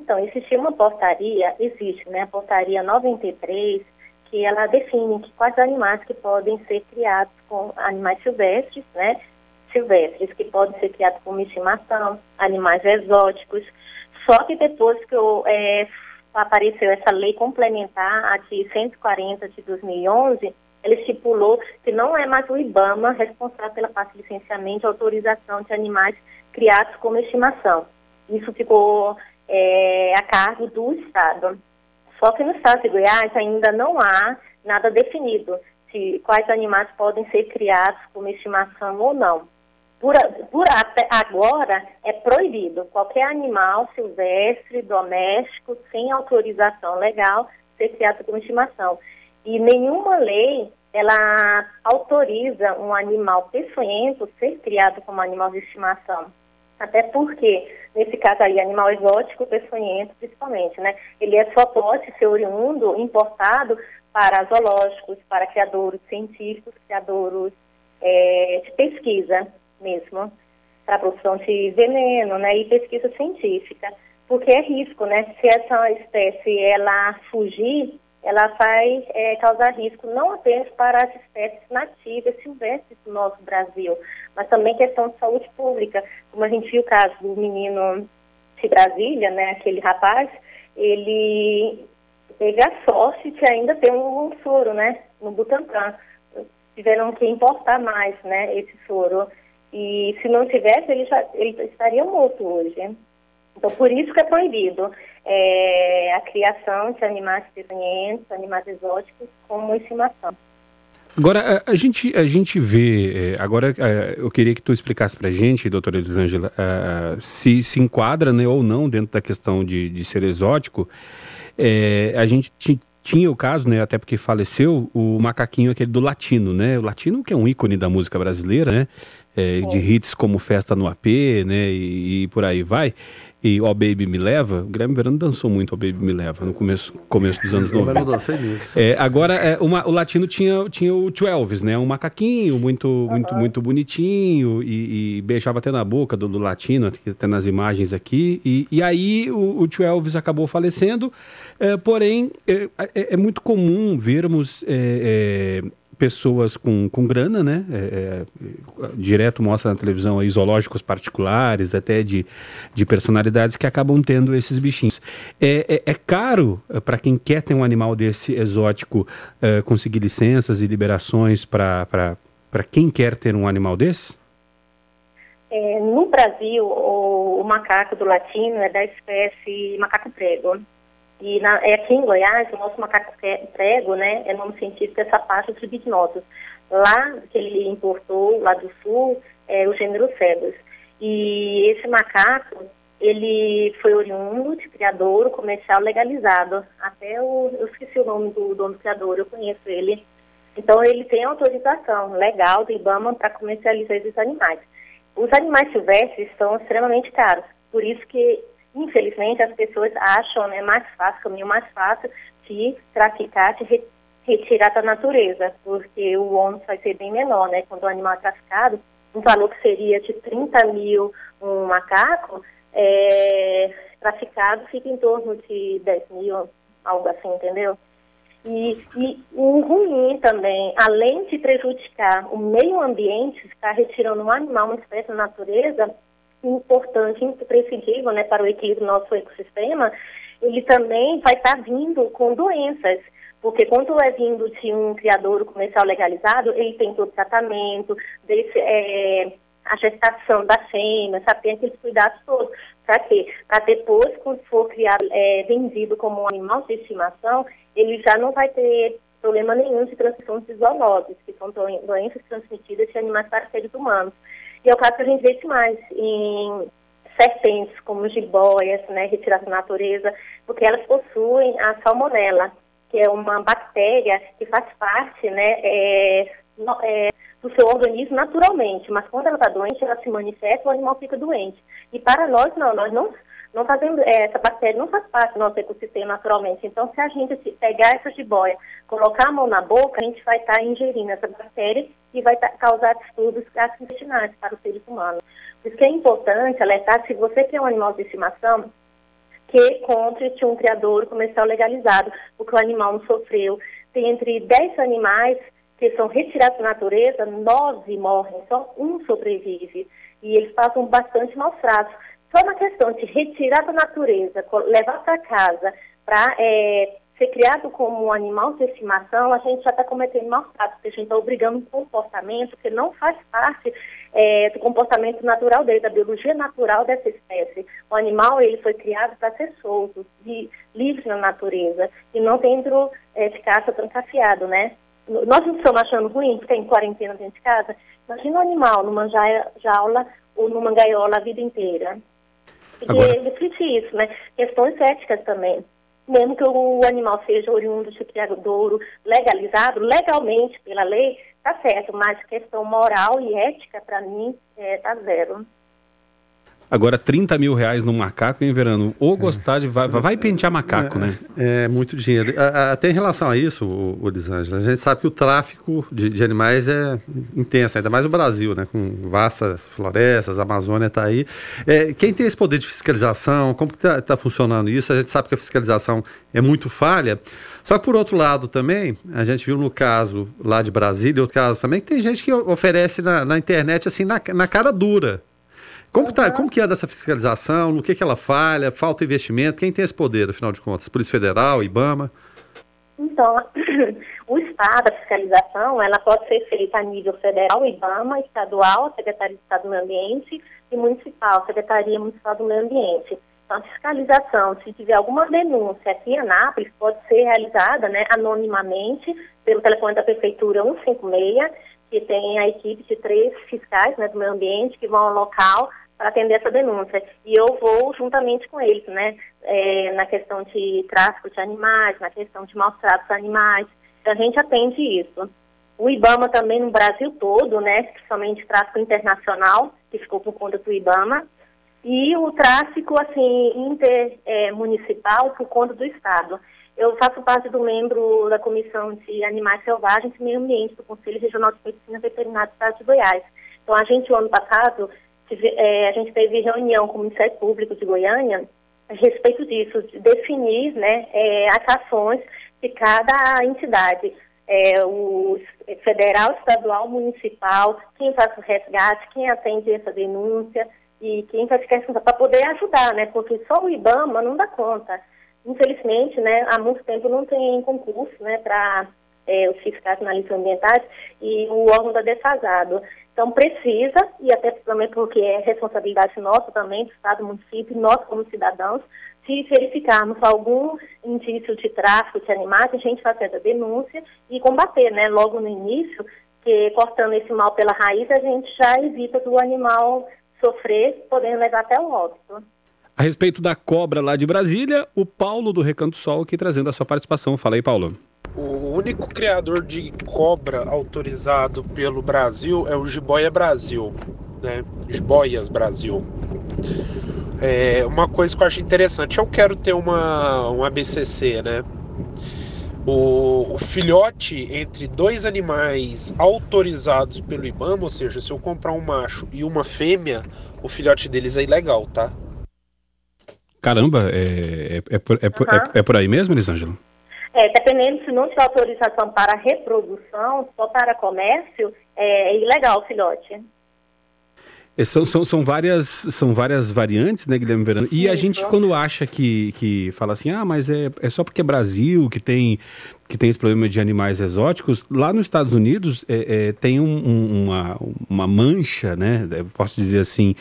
Então, existe uma portaria, existe, né? A portaria 93 que ela define que quais animais que podem ser criados com animais silvestres, né? Silvestres, que podem ser criados como estimação, animais exóticos. Só que depois que eu, é, apareceu essa lei complementar, a de 140 de 2011, ele estipulou que não é mais o IBAMA responsável pela parte de licenciamento e autorização de animais criados como estimação. Isso ficou é, a cargo do Estado. Só que no estado de Goiás ainda não há nada definido se quais animais podem ser criados como estimação ou não. Por, por agora é proibido qualquer animal silvestre, doméstico, sem autorização legal, ser criado como estimação. E nenhuma lei ela autoriza um animal peçonhento ser criado como animal de estimação. Até porque, nesse caso aí, animal exótico, peçonhento, principalmente, né? Ele é só pode ser oriundo, importado para zoológicos, para criadores científicos, criadores é, de pesquisa mesmo, para produção de veneno, né? E pesquisa científica. Porque é risco, né? Se essa espécie, ela fugir ela vai é, causar risco não apenas para as espécies nativas silvestres do nosso Brasil, mas também questão de saúde pública. Como a gente viu o caso do menino de Brasília, né, aquele rapaz, ele teve a sorte de ainda ter um soro, né, no Butantan. Tiveram que importar mais, né, esse soro. E se não tivesse, ele, já, ele estaria morto hoje. Então, por isso que é proibido é, a criação de animais pequenos, animais exóticos, como estimação. Agora, a, a, gente, a gente vê, é, agora é, eu queria que tu explicasse para a gente, doutora Elisângela, uh, se se enquadra né, ou não dentro da questão de, de ser exótico. É, a gente tinha o caso, né, até porque faleceu, o macaquinho aquele do Latino, né? O Latino que é um ícone da música brasileira, né? É, de hits como Festa no AP, né? E, e por aí vai e oh Baby Me Leva, o Guilherme Verano dançou muito oh Baby Me Leva no começo, começo dos anos 90. Eu não dancei. É, agora, é, uma, o latino tinha, tinha o Tio Elvis, né? Um macaquinho muito, muito, muito bonitinho e, e, beijava até na boca do, do latino, até nas imagens aqui. E, e aí o, o Tio Elvis acabou falecendo, é, porém é, é, é, muito comum vermos é, é, pessoas com, com grana, né? É, é, direto mostra na televisão aí zoológicos particulares, até de, de personalidades que acabam tendo esses bichinhos. É, é, é caro é, para quem quer ter um animal desse exótico é, conseguir licenças e liberações para quem quer ter um animal desse? no Brasil, o, o macaco do latino é da espécie macaco prego. E na, é aqui em Goiás, o nosso macaco prego, né, é nome científico essa parte dos bignosos. Lá que ele importou, lá do sul, é o gênero Cebus. E esse macaco, ele foi oriundo de criador comercial legalizado. Até o, eu esqueci o nome do dono do criador, eu conheço ele. Então ele tem autorização legal do IBAMA para comercializar esses animais. Os animais silvestres são extremamente caros, por isso que Infelizmente, as pessoas acham né, mais fácil, caminho mais fácil de traficar, de re retirar da natureza, porque o ônus vai ser bem menor, né? Quando o animal é traficado, um valor que seria de 30 mil um macaco, é, traficado fica em torno de 10 mil, algo assim, entendeu? E, e o ruim também, além de prejudicar o meio ambiente, estar retirando um animal, uma espécie da natureza, importante, imprescindível né, para o equilíbrio do nosso ecossistema, ele também vai estar vindo com doenças. Porque quando é vindo de um criador comercial legalizado, ele tem todo o tratamento, desse, é, a gestação da fêmea, sabe? Tem aqueles cuidados todos. Para quê? Para depois, quando for criado, é, vendido como um animal de estimação, ele já não vai ter problema nenhum de transmissão de zoonoses, que são doenças transmitidas de animais para seres humanos. E é o caso que a gente vê mais em serpentes, como jiboias, né, retiradas da natureza, porque elas possuem a salmonela, que é uma bactéria que faz parte né, é, no, é, do seu organismo naturalmente, mas quando ela está doente, ela se manifesta, o animal fica doente. E para nós, não, nós não, não fazemos, é, essa bactéria não faz parte do nosso ecossistema naturalmente. Então, se a gente pegar essa jiboia, colocar a mão na boca, a gente vai estar tá ingerindo essa bactéria e vai tá, causar distúrbios gastrointestinais para os seres humanos. Por isso que é importante alertar, se você tem um animal de estimação, que compre um criador comercial legalizado, porque o animal não sofreu. Tem entre 10 animais que são retirados da natureza, nove morrem, só um sobrevive. E eles passam bastante maus tratos. Só na questão de retirar da natureza, levar para casa, para é, ser criado como um animal de estimação, a gente já está cometendo maus tratos, porque a gente está obrigando um comportamento que não faz parte é, do comportamento natural dele, da biologia natural dessa espécie. O animal ele foi criado para ser solto, de, livre na natureza, e não dentro é, de trancafiado, né? Nós não estamos achando ruim que tem quarentena dentro de casa? Imagina um animal numa jaula ou numa gaiola a vida inteira. E Agora... refletir isso, né? Questões éticas também. Mesmo que o animal seja oriundo de criadouro legalizado, legalmente pela lei, tá certo, mas questão moral e ética, para mim, é, tá zero. Agora, 30 mil reais no macaco, hein, Verano? Ou gostar de. Vai, vai pentear macaco, é, né? É, muito dinheiro. Até em relação a isso, o, Lisângela, a gente sabe que o tráfico de, de, animais é intenso, ainda mais no Brasil, né? Com vastas florestas, a Amazônia está aí. É, quem tem esse poder de fiscalização, como está tá funcionando isso? A gente sabe que a fiscalização é muito falha. Só que, por outro lado, também, a gente viu no caso lá de Brasília, outro caso também, que tem gente que oferece na, na internet, assim, na, na cara dura como, tá, como que é dessa fiscalização? No que, que ela falha? Falta investimento? Quem tem esse poder, afinal de contas? Polícia Federal, IBAMA? Então, o Estado, a fiscalização, ela pode ser feita a nível federal, IBAMA, estadual, Secretaria de Estado do Meio Ambiente, e municipal, Secretaria Municipal do Meio Ambiente. Então, a fiscalização, se tiver alguma denúncia aqui em Anápolis, pode ser realizada né, anonimamente pelo telefone da Prefeitura 156, que tem a equipe de três fiscais né, do meio ambiente que vão ao local para atender essa denúncia. E eu vou juntamente com eles, né, é, na questão de tráfico de animais, na questão de maus tratos animais. Então, a gente atende isso. O IBAMA também no Brasil todo, né, principalmente tráfico internacional, que ficou por conta do IBAMA, e o tráfico, assim, intermunicipal é, por conta do Estado. Eu faço parte do membro da Comissão de Animais Selvagens e Meio Ambiente do Conselho Regional de Medicina Veterinária do Estado de Goiás. Então, a gente, o ano passado, é, a gente teve reunião com o Ministério Público de Goiânia a respeito disso, de definir né, é, as ações de cada entidade. É, o federal, estadual, municipal, quem faz o resgate, quem atende essa denúncia e quem faz questão para poder ajudar, né? Porque só o IBAMA não dá conta infelizmente, né, há muito tempo não tem concurso, né, para é, os fiscais ambientais e o órgão está defasado. Então precisa, e até também porque é responsabilidade nossa também, do Estado, do município, nós como cidadãos, se verificarmos algum indício de tráfico de animais, a gente fazer a denúncia e combater, né, logo no início, que cortando esse mal pela raiz, a gente já evita do animal sofrer, podendo levar até o óbito. A respeito da cobra lá de Brasília, o Paulo do Recanto Sol aqui trazendo a sua participação. Fala aí, Paulo. O único criador de cobra autorizado pelo Brasil é o Jiboia Brasil, né? Jiboias Brasil. É uma coisa que eu acho interessante. Eu quero ter uma um ABCC, né? O, o, filhote entre dois animais autorizados pelo IBAMA, ou seja, se eu comprar um macho e uma fêmea, o filhote deles é ilegal, tá? Caramba, é, é, é, por, é, uhum. é, é por aí mesmo, Elisângela? É, dependendo se não tiver autorização para reprodução, só para comércio, é, é ilegal o filhote. É, são, são, são, várias, são várias variantes, né, Guilherme Verano? E Isso. a gente, quando acha que, que fala assim, ah, mas é, é só porque é Brasil que tem, que tem esse problema de animais exóticos, lá nos Estados Unidos é, é, tem um, um, uma, uma mancha, né, posso dizer assim,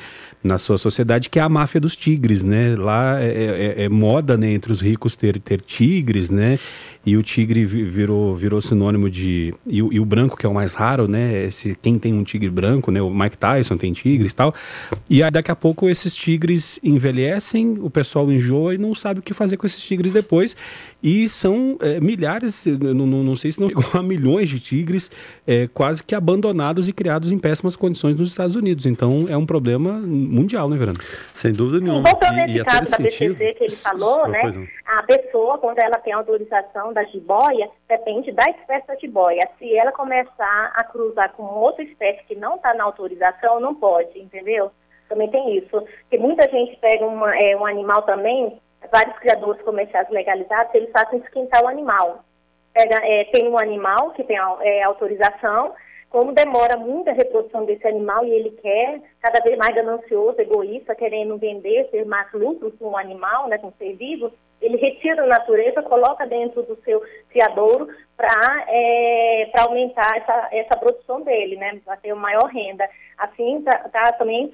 na sua sociedade, que é a máfia dos tigres, né? Lá é, é, é moda, né, entre os ricos ter, ter tigres, né? E o tigre virou, virou sinônimo de... E, e, o branco, que é o mais raro, né? Esse, quem tem um tigre branco, né? O Mike Tyson tem tigre, tigres tal. E aí daqui a pouco esses tigres envelhecem, o pessoal enjoa e não sabe o que fazer com esses tigres depois. E são é, milhares, não, não, não, sei se não chegou a milhões de tigres é, quase que abandonados e criados em péssimas condições nos Estados Unidos. Então é um problema mundial, né, Verano? Sem dúvida nenhuma. Voltando nesse caso da sentido, BCC que ele falou, né? A pessoa, quando ela tem autorização da jiboia, depende da espécie da jiboia. Se ela começar a cruzar com outra espécie que não está na autorização, não pode, entendeu? Também tem isso. Porque muita gente pega uma, é, um animal também, vários criadores comerciais legalizados, eles fazem esquentar o animal. Pega, é, tem um animal que tem é, autorização, como demora muito a reprodução desse animal e ele quer, cada vez mais ganancioso, egoísta, querendo vender, ter mais lucro com o animal, né, com ser vivo, ele retira da natureza, coloca dentro do seu criadouro para é, aumentar essa, essa produção dele, né, para ter maior renda. Assim, tá, tá também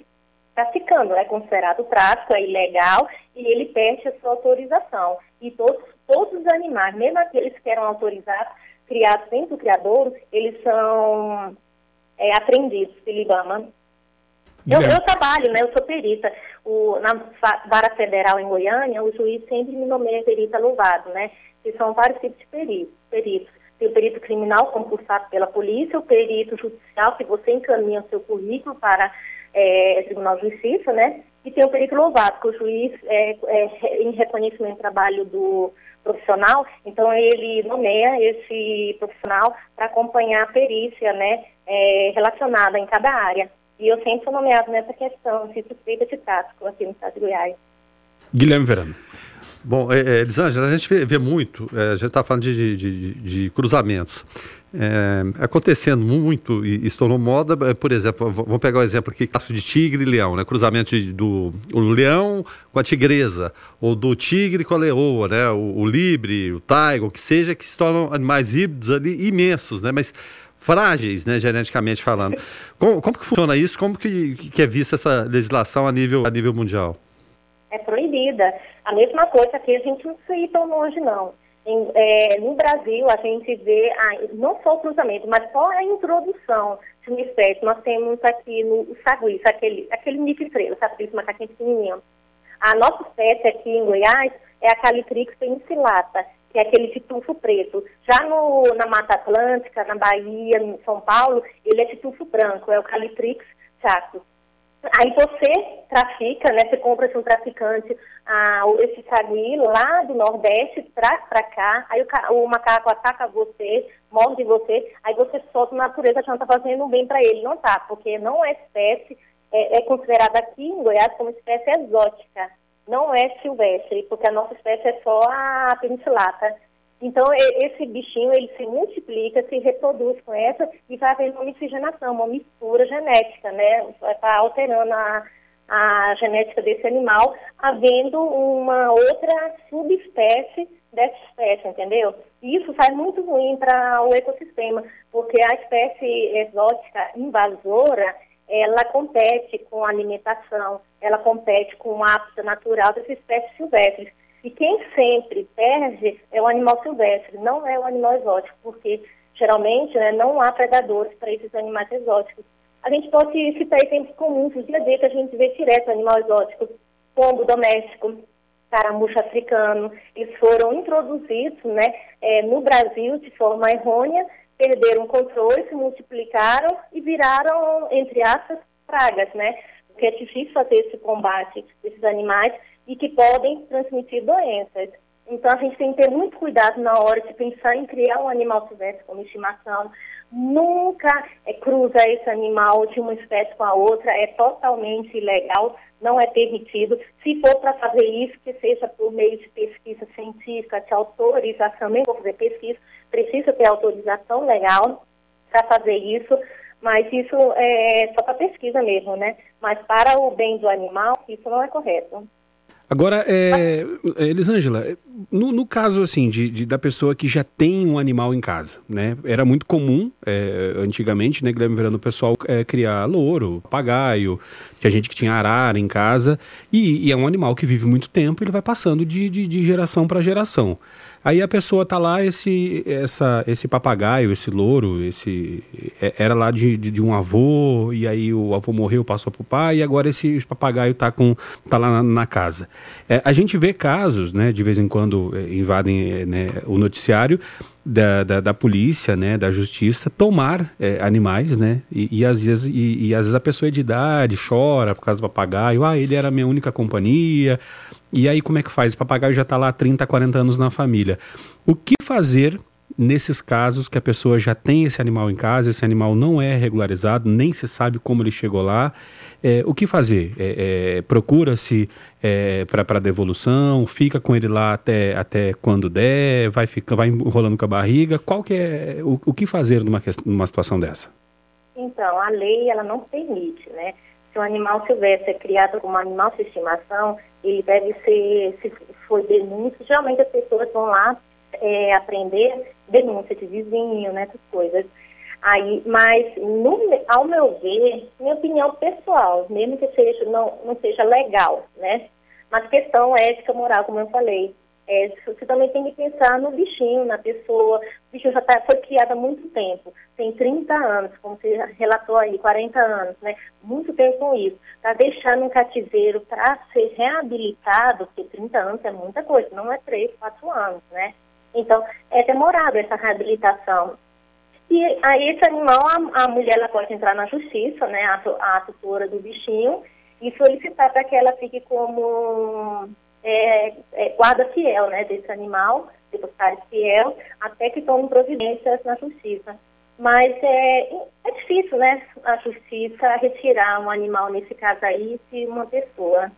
está ficando, é considerado tráfico, é ilegal e ele perde a sua autorização. E todos, todos os animais, mesmo aqueles que eram autorizados, criados dentro do criador, eles são é, apreendidos pelo IBAMA. Eu, eu, trabalho, né? Eu sou perita. O, na vara federal em Goiânia, o juiz sempre me nomeia perita louvado, né? Que são vários tipos de peritos. peritos. Tem o perito criminal, concursado pela polícia, o perito judicial, que você encaminha o seu currículo para é, Tribunal de Justiça, né? E tem o perito louvado, que o juiz, é, é, em reconhecimento do trabalho do profissional, então ele nomeia esse profissional para acompanhar a perícia, né? É, relacionada em cada área. E eu sempre sou nomeado nessa questão, se suspeita de tráfico aqui no estado de Goiás. Guilherme Verano. Bom, é, é, Elisângela, a gente vê, vê muito, é, a gente está falando de, de, de cruzamentos. É, acontecendo muito e, se tornou moda, é, por exemplo, vamos pegar o um exemplo aqui, caso de tigre e leão, né? cruzamento de, do o leão com a tigresa, ou do tigre com a leoa, né? o, o libre, o taigo, o que seja, que se tornam animais híbridos ali imensos, né? mas frágeis, né, geneticamente falando. Como, como que funciona isso? Como que, que é vista essa legislação a nível, a nível mundial? É proibida. A mesma coisa que a gente não se ir tão longe, não. Em, é, no Brasil, a gente vê a, não só o cruzamento, mas só a introdução de uma espécie. Nós temos aqui no sagui, aquele, aquele nififreiro, sabe, aquele macaquinho pequenininho. A nossa espécie aqui em Goiás é a Calitrix penicillata, que é aquele titufo preto. Já no, na Mata Atlântica, na Bahia, em São Paulo, ele é titufo branco, é o Calitrix chato. Aí você trafica, né? Você compra de um traficante ah, esse sagui lá do Nordeste, traz para cá, aí o, o, macaco ataca você, morde você, aí você solta a natureza achando que está fazendo bem para ele. Não tá, porque não é espécie, é, é considerada aqui em Goiás como espécie exótica não é silvestre, porque a nossa espécie é só a penicilata. Então, esse bichinho, ele se multiplica, se reproduz com essa e vai havendo uma miscigenação, uma mistura genética, né? Vai estar alterando a, a genética desse animal, havendo uma outra subespécie dessa espécie, entendeu? Isso faz muito ruim para o ecossistema, porque a espécie exótica invasora, ela compete com a alimentação, ela compete com o hábito natural das espécies silvestres. E quem sempre perde é o animal silvestre, não é o animal exótico, porque geralmente né, não há predadores para esses animais exóticos. A gente pode citar exemplos comuns, o dia a dia que a gente vê direto animal exótico, pombo doméstico, caramucho africano, eles foram introduzidos né, é, no Brasil de forma errônea perderam o controle, se multiplicaram e viraram, entre aspas, pragas, né? Porque é difícil fazer esse combate desses animais e que podem transmitir doenças. Então a gente tem que ter muito cuidado na hora de pensar em criar um animal silvestre como estimação. Nunca é, cruza esse animal de uma espécie com a outra, é totalmente ilegal, não é permitido. Se for para fazer isso, que seja por meio de pesquisa científica, de autorização, nem vou fazer pesquisa, precisa ter autorização legal para fazer isso, mas isso é só para pesquisa mesmo, né? Mas para o bem do animal, isso não é correto. Agora, é, Elisângela, no, no, caso assim de, de, da pessoa que já tem um animal em casa, né? Era muito comum é, antigamente, né, Guilherme Verano, o pessoal é, criar louro, papagaio, tinha gente que tinha arara em casa e, e, é um animal que vive muito tempo, ele vai passando de, de, de geração para geração. Aí a pessoa tá lá, esse, essa, esse papagaio, esse louro, esse é, era lá de, de, de, um avô, e aí o avô morreu, passou pro pai, e agora esse papagaio tá, com, tá lá na, na casa. É, a gente vê casos, né, de vez em quando é, invadem é, né, o noticiário, da, da, da, polícia, né, da justiça, tomar é, animais, né, e, e às vezes, e, e, às vezes a pessoa é de idade, chora por causa do papagaio, ah, ele era a minha única companhia, e aí como é que faz? O papagaio já está lá há 30, 40 anos na família. O que fazer nesses casos que a pessoa já tem esse animal em casa, esse animal não é regularizado, nem se sabe como ele chegou lá, é, o que fazer? É, é, Procura-se é, para devolução, fica com ele lá até, até quando der, vai, fica, vai enrolando com a barriga. Qual que é o, o que fazer numa, numa situação dessa? Então, a lei ela não permite, né? Se um animal silvestre é criado como animal de estimação, ele deve ser, se for denúncia, geralmente as pessoas vão lá é, aprender denúncia de vizinho, né, essas coisas. Aí, mas, no, ao meu ver, minha opinião pessoal, mesmo que seja, não, não seja legal, né? Mas questão ética, moral, como eu falei, é, você também tem que pensar no bichinho, na pessoa. O bichinho já tá, foi criado há muito tempo, tem 30 anos, como você relatou aí, 40 anos, né? Muito tempo com isso. Para deixar num cativeiro para ser reabilitado, porque 30 anos é muita coisa, não é 3, 4 anos, né? Então, é demorado essa reabilitação. E aí esse animal, a, a mulher ela pode entrar na justiça, né, a, a tutora do bichinho, e solicitar para que ela fique como é, é, guarda fiel, né, desse animal, depositário fiel, até que tome providências na justiça. Mas é, é difícil, né, a justiça retirar um animal, nesse caso aí, de uma pessoa.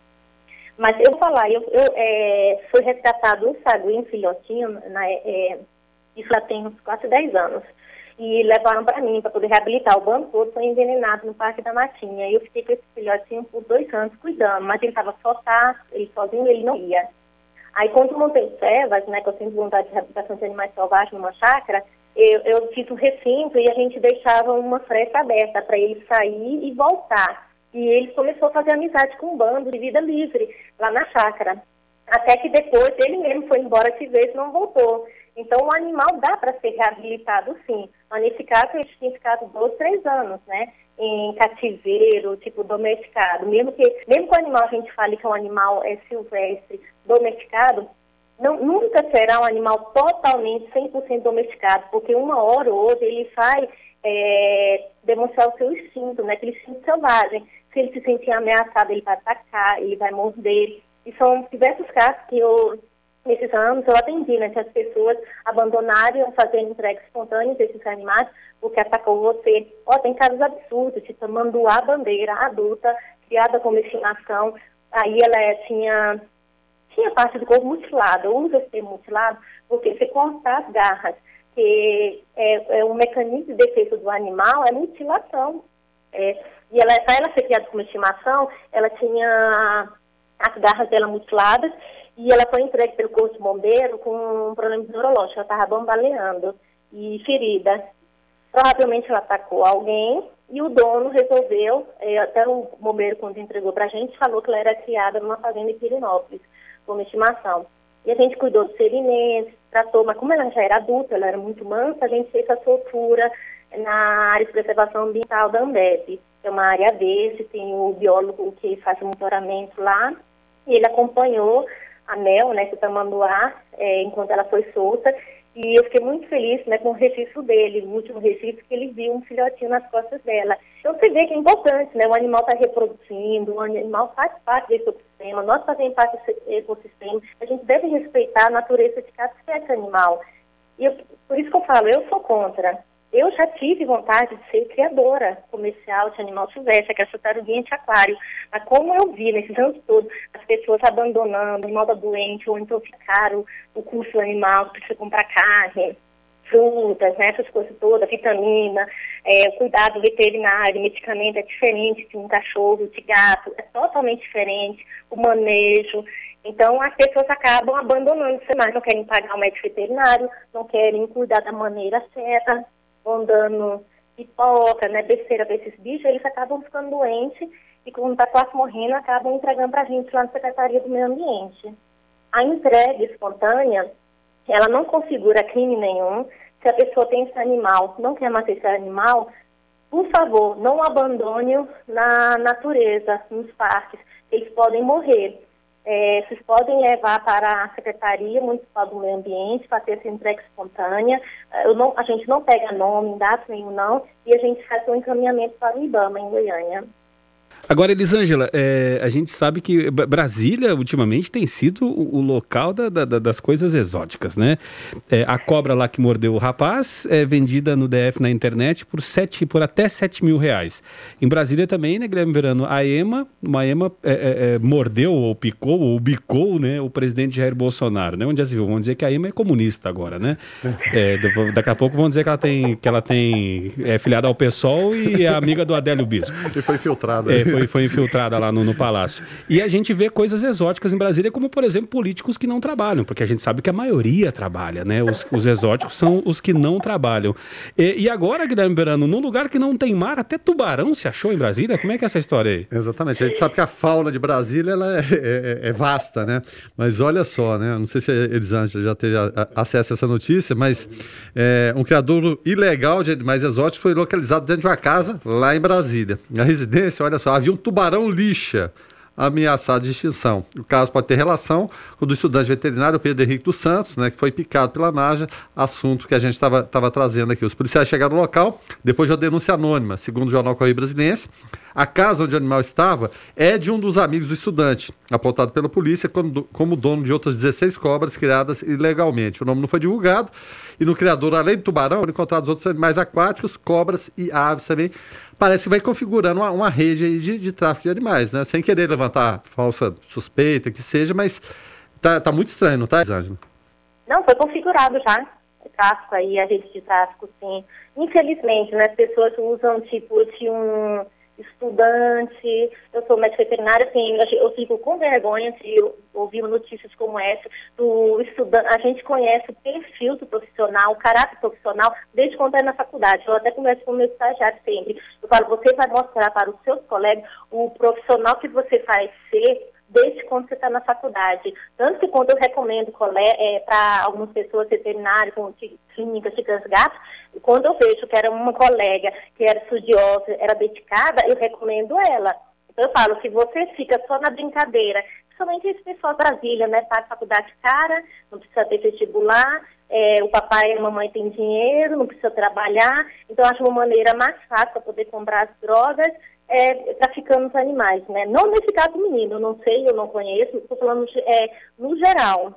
Mas eu vou falar, eu, eu é, fui resgatado um saguinho, filhotinho, na, é, isso já tem uns quase 10 anos e levaram para mim para poder reabilitar. O banco todo foi envenenado no Parque da Matinha. E eu fiquei com esse filhotinho por dois anos cuidando, mas ele estava soltar, ele sozinho, ele não ia. Aí quando eu montei o Cevas, né, que eu tenho vontade de reabilitação de animais selvagens numa chácara, eu, eu fiz um recinto e a gente deixava uma fresta aberta para ele sair e voltar. E ele começou a fazer amizade com um bando de vida livre lá na chácara. Até que depois ele mesmo foi embora de vez e não voltou. Então, o animal dá para ser reabilitado, sim. Mas nesse caso, ele tinha ficado dois, três anos, né? Em cativeiro, tipo, domesticado. Mesmo que, mesmo que o animal a gente fale que é um animal é silvestre, domesticado, não, nunca será um animal totalmente 100% domesticado, porque uma hora ou outra ele vai é, demonstrar o seu instinto, né? Aquele instinto selvagem. Se ele se sentir ameaçado, ele vai atacar, ele vai morder. E são diversos casos que eu Nesses anos eu atendi, né, que as pessoas abandonariam fazendo entrega espontânea desses animais porque atacou você. Ó, tem casos absurdos, tipo manduá bandeira adulta, criada como estimação, aí ela é, tinha, tinha parte do corpo mutilada, usa esse termo mutilado porque você corta as garras, que é, é um mecanismo de defesa do animal, é mutilação. É, e ela, para ela ser criada como estimação, ela tinha as garras dela mutiladas e ela foi entregue pelo Corpo Bombeiro com um problema neurológico, ela estava bambaleando e ferida. Provavelmente ela atacou alguém e o dono resolveu, é, até o bombeiro quando entregou para a gente, falou que ela era criada numa fazenda em Pirinópolis, como estimação. E a gente cuidou dos ferimentos, tratou, mas como ela já era adulta, ela era muito mansa, a gente fez a soltura na área de preservação ambiental da Ambep, que é uma área verde, tem o biólogo que faz o monitoramento lá, e ele acompanhou a Mel, né, que o Tamanduá, é, enquanto ela foi solta. E eu fiquei muito feliz né, com o registro dele, o último registro que ele viu um filhotinho nas costas dela. Então você vê que é importante, né? O animal está reproduzindo, o animal faz parte desse ecossistema, nós fazemos parte desse ecossistema. A gente deve respeitar a natureza de cada espécie animal. E eu, por isso que eu falo, eu sou contra. Eu já tive vontade de ser criadora comercial de animal silvestre, que é essa taruguinha de aquário. Mas como eu vi nesses anos todos as pessoas abandonando, animal da doente, ou então ficar caro o custo do animal, precisa comprar carne, frutas, né, essas coisas todas, vitamina, é, cuidado veterinário, medicamento é diferente de um cachorro, de gato, é totalmente diferente, o manejo. Então, as pessoas acabam abandonando animais, não querem pagar o médico veterinário, não querem cuidar da maneira certa, vão dando pipoca, né, besteira para esses bichos, eles acabam ficando doentes e quando está quase morrendo, acabam entregando para a gente lá na Secretaria do Meio Ambiente. A entrega espontânea, ela não configura crime nenhum. Se a pessoa tem esse animal, não quer matar esse animal, por favor, não abandone na natureza, nos parques. Eles podem morrer. É, vocês podem levar para a Secretaria Municipal do Meio Ambiente para ter essa entrega espontânea. Eu não, a gente não pega nome, data nenhum não, e a gente faz um encaminhamento para o IBAMA em Goiânia. Agora, Elisângela, é, a gente sabe que Brasília ultimamente tem sido o, local da, da, das coisas exóticas, né? É, a cobra lá que mordeu o rapaz é vendida no DF na internet por, sete, por até 7 mil reais. Em Brasília também, né, Guilherme Verano, a EMA, uma EMA é, é, é, mordeu ou picou ou bicou né, o presidente Jair Bolsonaro, né? Onde já se viu? Vão dizer que a EMA é comunista agora, né? daqui a pouco vão dizer que ela tem, que ela tem é filiada ao PSOL e é amiga do Adélio Bispo. Que foi filtrada. É, foi, foi infiltrada lá no, no, palácio. E a gente vê coisas exóticas em Brasília, como, por exemplo, políticos que não trabalham, porque a gente sabe que a maioria trabalha, né? Os, os exóticos são os que não trabalham. E, e, agora, Guilherme Berano, num lugar que não tem mar, até tubarão se achou em Brasília? Como é que é essa história aí? Exatamente. A gente sabe que a fauna de Brasília ela é, é, é vasta, né? Mas olha só, né? Não sei se a Elisângela já teve acesso a essa notícia, mas é, um criador ilegal de animais exóticos foi localizado dentro de uma casa lá em Brasília. A residência, olha só, havia um tubarão lixa ameaçado de extinção. O caso pode ter relação com o do estudante veterinário Pedro Henrique dos Santos, né, que foi picado pela naja, assunto que a gente estava trazendo aqui. Os policiais chegaram no local depois de uma denúncia anônima, segundo o jornal Correio Brasiliense. A casa onde o animal estava é de um dos amigos do estudante, apontado pela polícia como, como dono de outras 16 cobras criadas ilegalmente. O nome não foi divulgado e no criador, além do tubarão, foram encontrados outros animais aquáticos, cobras e aves também parece que vai configurando uma, uma rede de, de, tráfico de animais, né? Sem querer levantar falsa suspeita, que seja, mas tá, tá muito estranho, não tá, Isângela? Não, foi configurado já. Tráfico aí, a rede de tráfico, sim. Infelizmente, né, as pessoas usam tipo de um estudante, eu sou médica veterinária, assim, eu fico com vergonha de ouvir notícias como essa, do estudante, a gente conhece o perfil do profissional, o caráter profissional, desde quando é na faculdade, eu até converso com o meu estagiário sempre, eu falo, você vai mostrar para os seus colegas o profissional que você vai ser desde quando você está na faculdade. Tanto que quando eu recomendo é, para algumas pessoas veterinárias, com clínicas de gatos, quando eu vejo que era uma colega que era estudiosa, era dedicada, eu recomendo ela. Então eu falo, se você fica só na brincadeira, principalmente esse pessoal Brasília, né, faz faculdade cara, não precisa ter vestibular, é, o papai e a mamãe têm dinheiro, não precisa trabalhar, então acho uma maneira mais fácil para poder comprar as drogas é, traficando os animais, né? Não nesse caso menino, não sei, eu não conheço, estou falando é, no geral.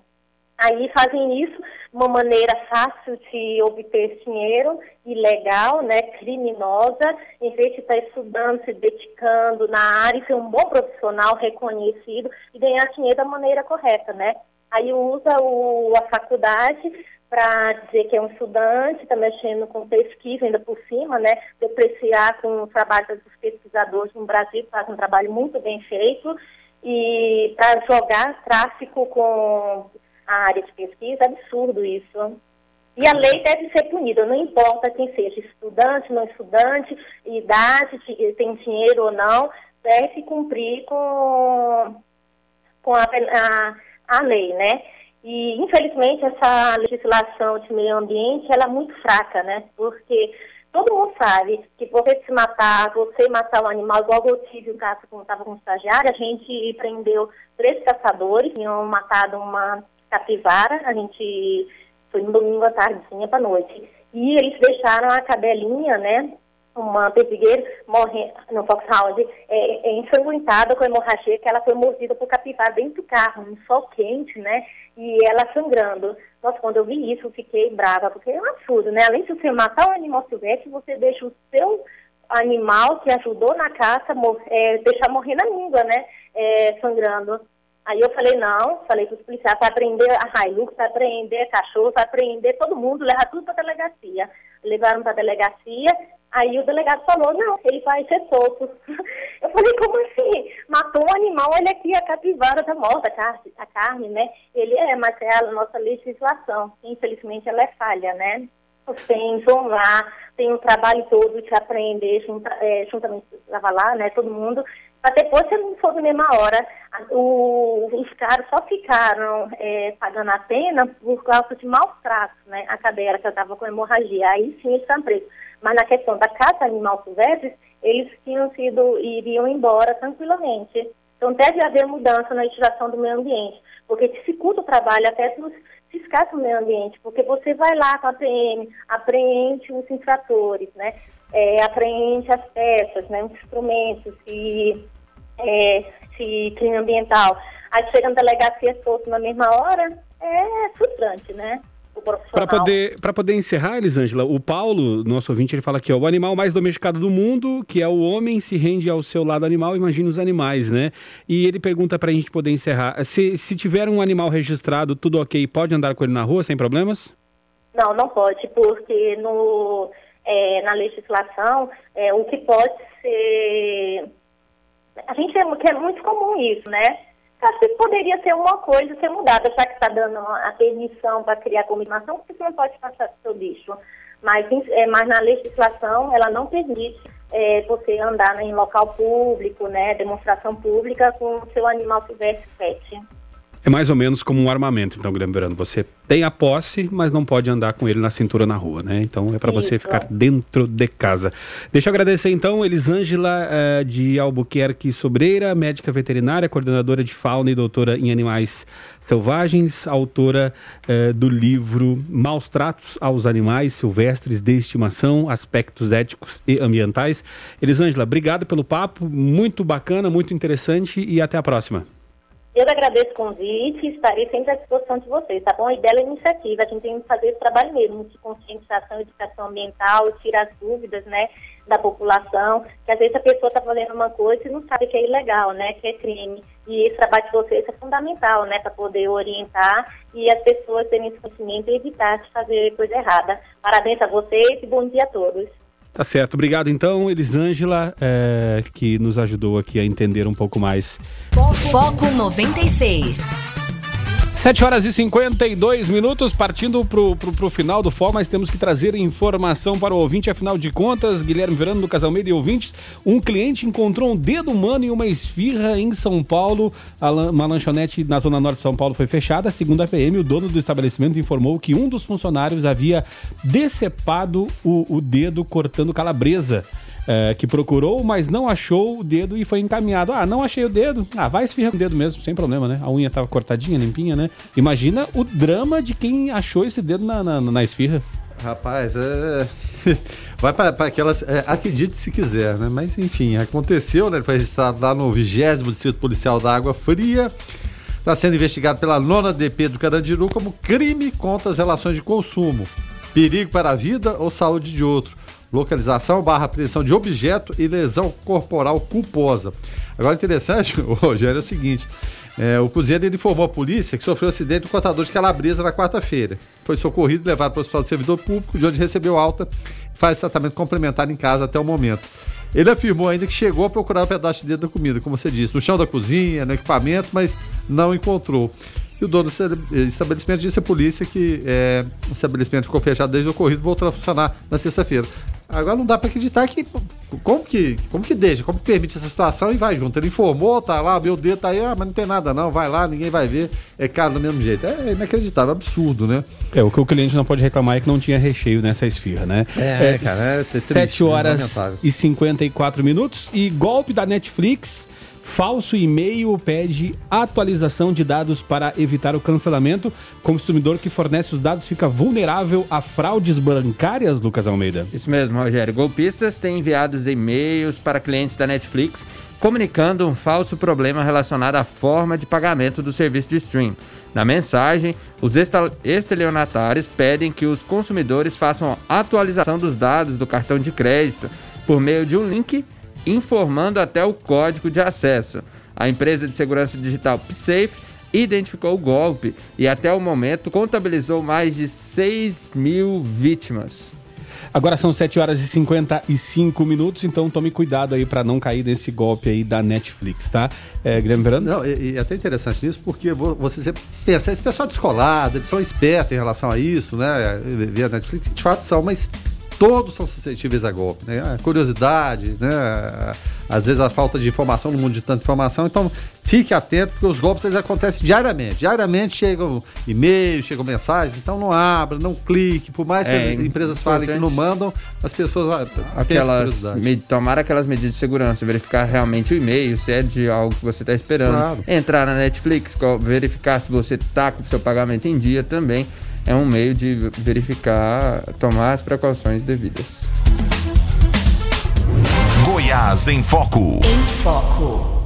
Aí fazem isso uma maneira fácil de obter esse dinheiro, ilegal, né, criminosa, em vez de estar estudando, se dedicando na área, ser um bom profissional reconhecido e ganhar dinheiro da maneira correta, né? Aí usa o, a faculdade para dizer que é um estudante, está mexendo com pesquisa ainda por cima, né? Depreciar com o trabalho dos pesquisadores no Brasil, faz um trabalho muito bem feito, e para jogar tráfico com a área de pesquisa, absurdo isso. E a lei deve ser punida, não importa quem seja, estudante, não estudante, idade, tem dinheiro ou não, deve cumprir com, com a, a, a lei, né? E, infelizmente, essa legislação de meio ambiente, ela é muito fraca, né? Porque todo mundo sabe que você se matar, você matar um animal, igual eu tive um caso quando estava com estagiário, a gente prendeu três caçadores, tinham matado uma capivara, a gente foi no domingo à tardezinha para noite. E eles deixaram a cadelinha, né, uma perdigueira morre no Foxhound é, é ensanguentada com hemorragia que ela foi mordida por capivara dentro do carro, no sol quente, né? E ela sangrando. Nossa, quando eu vi isso, eu fiquei brava, porque é um absurdo, né? Além de você matar um animal silvestre, você deixa o seu animal que ajudou na caça mor é, deixar morrer na língua, né? É, sangrando. Aí eu falei, não, falei para os policiais, para prender a Hilux, para prender cachorro, para prender todo mundo, levar tudo para a delegacia. Levaram para a delegacia, Aí o delegado falou, não, ele vai ser solto. Eu falei, como assim? Matou um animal, olha aqui a capivara da morta, a carne, né? Ele é, mas é a nossa legislação. Infelizmente ela é falha, né? Cães vão lá, tem um trabalho todo de aprender, junta, é, juntamente, estava lá, né, todo mundo, para depois, se não for na mesma hora, o, os caras só ficaram é, pagando a pena por causa de maus tratos, né? A cadeira que estava com hemorragia, aí sim eles estão presos. Mas na questão da caça animal silvestre, eles tinham sido, iriam embora tranquilamente. Então deve haver mudança na legislação do meio ambiente, porque dificulta o trabalho até dos fiscais do meio ambiente, porque você vai lá com a PM, apreende os infratores, né? É, apreende as peças, né, os instrumentos, se, é, se crime ambiental. Aí chega na delegacia solto na mesma hora, é frustrante, né? Para poder, poder encerrar, Elisângela, o Paulo, nosso ouvinte, ele fala aqui, ó, o animal mais domesticado do mundo, que é o homem, se rende ao seu lado animal, imagina os animais, né? E ele pergunta para a gente poder encerrar, se, se tiver um animal registrado, tudo ok, pode andar com ele na rua sem problemas? Não, não pode, porque no, é, na legislação, é, o que pode ser... A gente é, que é muito comum isso, né? Acho que poderia ser uma coisa ser mudada, já que está dando a permissão para criar combinação, porque você não pode passar para o seu bicho. Mas, é, mas na legislação, ela não permite é, você andar em local público, né, demonstração pública com o seu animal silvestre pet. É mais ou menos como um armamento, então, Guilherme Verano. Você tem a posse, mas não pode andar com ele na cintura na rua, né? Então é para você ficar dentro de casa. Deixa eu agradecer então Elisângela uh, de Albuquerque Sobreira, médica veterinária, coordenadora de fauna e doutora em animais selvagens, autora uh, do livro Maus Tratos aos Animais Silvestres de Estimação, Aspectos Éticos e Ambientais. Elisângela, obrigado pelo papo, muito bacana, muito interessante e até a próxima. Eu agradeço o convite e estarei sempre à disposição de vocês, tá bom? E bela iniciativa, a gente tem que fazer esse trabalho mesmo de conscientização, educação ambiental, tirar as dúvidas, né, da população, que às vezes a pessoa está fazendo uma coisa e não sabe que é ilegal, né, que é crime. E esse trabalho de vocês é fundamental, né, para poder orientar e as pessoas terem esse conhecimento e evitar de fazer coisa errada. Parabéns a vocês e bom dia a todos. Tá certo. Obrigado então, Elisângela, é, que nos ajudou aqui a entender um pouco mais. Foco 96. 7 horas e 52 minutos, partindo pro, pro, pro final do fórum, mas temos que trazer informação para o ouvinte, afinal de contas, Guilherme Verano do Casal Meio e ouvintes, um cliente encontrou um dedo humano em uma esfirra em São Paulo, uma lanchonete na zona norte de São Paulo foi fechada, segundo a PM, o dono do estabelecimento informou que um dos funcionários havia decepado o, o dedo cortando calabresa é, que procurou, mas não achou o dedo e foi encaminhado. Ah, não achei o dedo. Ah, vai esfirrar com o dedo mesmo, sem problema, né? A unha tava cortadinha, limpinha, né? Imagina o drama de quem achou esse dedo na, na, na esfirra. Rapaz, é. Vai para aquelas. É, acredite se quiser, né? Mas enfim, aconteceu, né? Ele foi registrado lá no 20 Distrito Policial da Água Fria. Está sendo investigado pela nona DP do Carandiru como crime contra as relações de consumo, perigo para a vida ou saúde de outro localização barra apreensão de objeto e lesão corporal culposa. Agora, interessante, Rogério, é o seguinte: é, o cozinheiro ele informou à polícia que sofreu um acidente do cortador de calabresa na quarta-feira. Foi socorrido e levado para o Hospital do Servidor Público, de onde recebeu alta e faz tratamento complementar em casa até o momento. Ele afirmou ainda que chegou a procurar um pedaço de dedo da comida, como você disse, no chão da cozinha, no equipamento, mas não encontrou. E o dono do estabelecimento disse à polícia que é, o estabelecimento ficou fechado desde o ocorrido e voltou a funcionar na sexta-feira. Agora não dá para acreditar que como que como que deixa, como que permite essa situação e vai junto. Ele informou, tá lá, meu dedo tá aí, ah, mas não tem nada não, vai lá, ninguém vai ver, é caro do mesmo jeito. É inacreditável, absurdo, né? É, o que o cliente não pode reclamar é que não tinha recheio nessa esfirra, né? É, é cara, é 7 horas e 54 minutos e golpe da Netflix Falso e-mail pede atualização de dados para evitar o cancelamento. Consumidor que fornece os dados fica vulnerável a fraudes bancárias, Lucas Almeida. Isso mesmo, Rogério. Golpistas têm enviado e-mails para clientes da Netflix comunicando um falso problema relacionado à forma de pagamento do serviço de stream. Na mensagem, os estelionatários pedem que os consumidores façam atualização dos dados do cartão de crédito por meio de um link informando até o código de acesso. A empresa de segurança digital PSafe identificou o golpe e até o momento contabilizou mais de 6 mil vítimas. Agora são 7 horas e 55 minutos, então tome cuidado aí para não cair nesse golpe aí da Netflix, tá? É, Guilherme Verano? Não, e, e é até interessante nisso, porque você pensa, esse pessoal descolado, eles são espertos em relação a isso, né? Ver a Netflix, de fato são, mas todos são suscetíveis a golpe, né? A curiosidade, né? Às vezes a falta de informação no mundo de tanta informação. Então, fique atento, porque os golpes eles acontecem diariamente. Diariamente chegam e-mails, chegam mensagens, então não abra, não clique. Por mais que É, as empresas falem que não mandam, as pessoas ah, Aquelas, me- tomar aquelas medidas de segurança, verificar realmente o e-mail, se é de algo que você está esperando. Claro. Entrar na Netflix, verificar se você está com o seu pagamento em dia também. É um meio de verificar, tomar as precauções devidas. Goiás em Foco. Em Foco.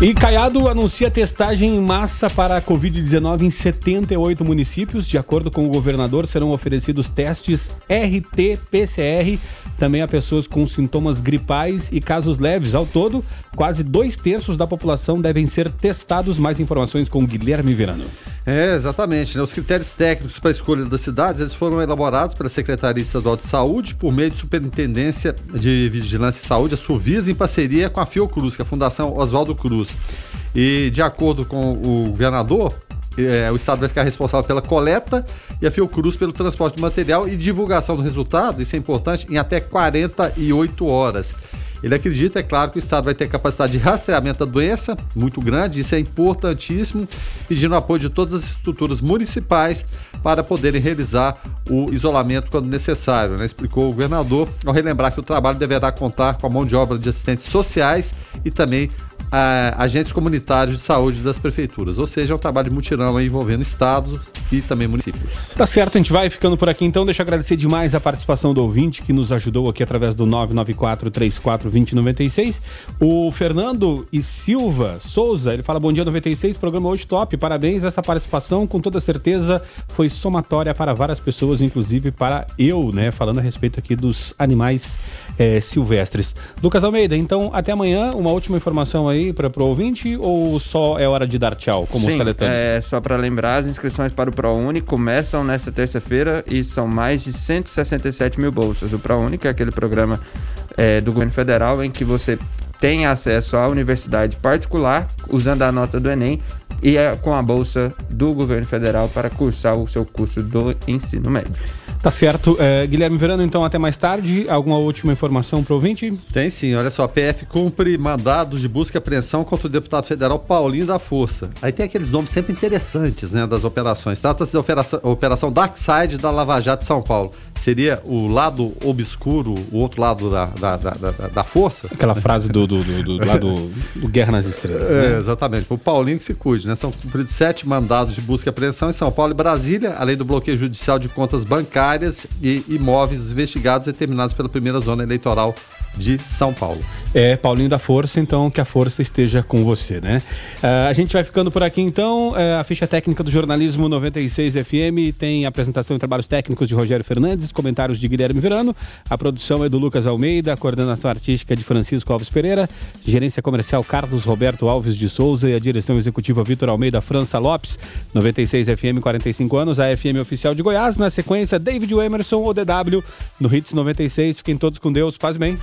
E Caiado anuncia testagem em massa para a Covid-19 em 78 municípios. De acordo com o governador, serão oferecidos testes RT-PCR também a pessoas com sintomas gripais e casos leves. Ao todo, quase dois terços da população devem ser testados. Mais informações com Guilherme Verano. É, exatamente. né? Os critérios técnicos para a escolha das cidades eles foram elaborados pela Secretaria Estadual de Saúde por meio de Superintendência de Vigilância e Saúde, a Suvisa, em parceria com a Fiocruz, que é a Fundação Oswaldo Cruz. E de acordo com o governador, é, o Estado vai ficar responsável pela coleta e a Fiocruz pelo transporte do material e divulgação do resultado, isso é importante, em até 48 horas. Ele acredita, é claro, que o Estado vai ter capacidade de rastreamento da doença muito grande, isso é importantíssimo, pedindo apoio de todas as estruturas municipais para poderem realizar o isolamento quando necessário, né? explicou o governador, ao relembrar que o trabalho deverá contar com a mão de obra de assistentes sociais e também ah, agentes comunitários de saúde das prefeituras, ou seja, é um trabalho de mutirão envolvendo estados e também municípios. Tá certo, a gente vai ficando por aqui então. Deixa eu agradecer demais a participação do ouvinte que nos ajudou aqui através do 994-34-2096. O Fernando e Silva Souza, ele fala: Bom dia 96, programa hoje top. Parabéns, essa participação com toda certeza foi somatória para várias pessoas, inclusive para eu, né? Falando a respeito aqui dos animais eh, silvestres. Lucas Almeida, então até amanhã. Uma última informação aí para o ouvinte ou só é hora de dar tchau, como os Sim, teletones? é, só para lembrar, as inscrições para o ProUni começam nesta terça-feira e são mais de 167 mil bolsas. O ProUni, que é aquele programa é, do governo federal em que você tem acesso à universidade particular usando a nota do Enem e é com a bolsa do governo federal para cursar o seu curso do ensino médio. Tá certo. É, Guilherme Verano, então até mais tarde. Alguma última informação para o ouvinte? Tem sim, olha só, a PF cumpre mandados de busca e apreensão contra o deputado federal Paulinho da Força. Aí tem aqueles nomes sempre interessantes, né, das operações. Trata-se da operação, operação Dark Side da Lava Jato de São Paulo. Seria o lado obscuro, o outro lado da, da, da, da, força? Aquela frase do, do, do, do, lá do, Guerra nas Estrelas. É, né? exatamente. O Paulinho que se cuide, né? São cumpridos sete mandados de busca e apreensão em São Paulo e Brasília, além do bloqueio judicial de contas bancárias e imóveis investigados e determinados pela primeira zona eleitoral de São Paulo. É, Paulinho da Força, então que a força esteja com você, né? Ah, a gente vai ficando por aqui então. É, a ficha técnica do jornalismo 96 FM tem apresentação e trabalhos técnicos de Rogério Fernandes, comentários de Guilherme Verano. A produção é do Lucas Almeida, a coordenação artística é de Francisco Alves Pereira, gerência comercial Carlos Roberto Alves de Souza e a direção executiva Vitor Almeida França Lopes. 96 FM, 45 anos, a FM oficial de Goiás. Na sequência, David Emerson, o DW, no Hits 96. Fiquem todos com Deus. Paz bem.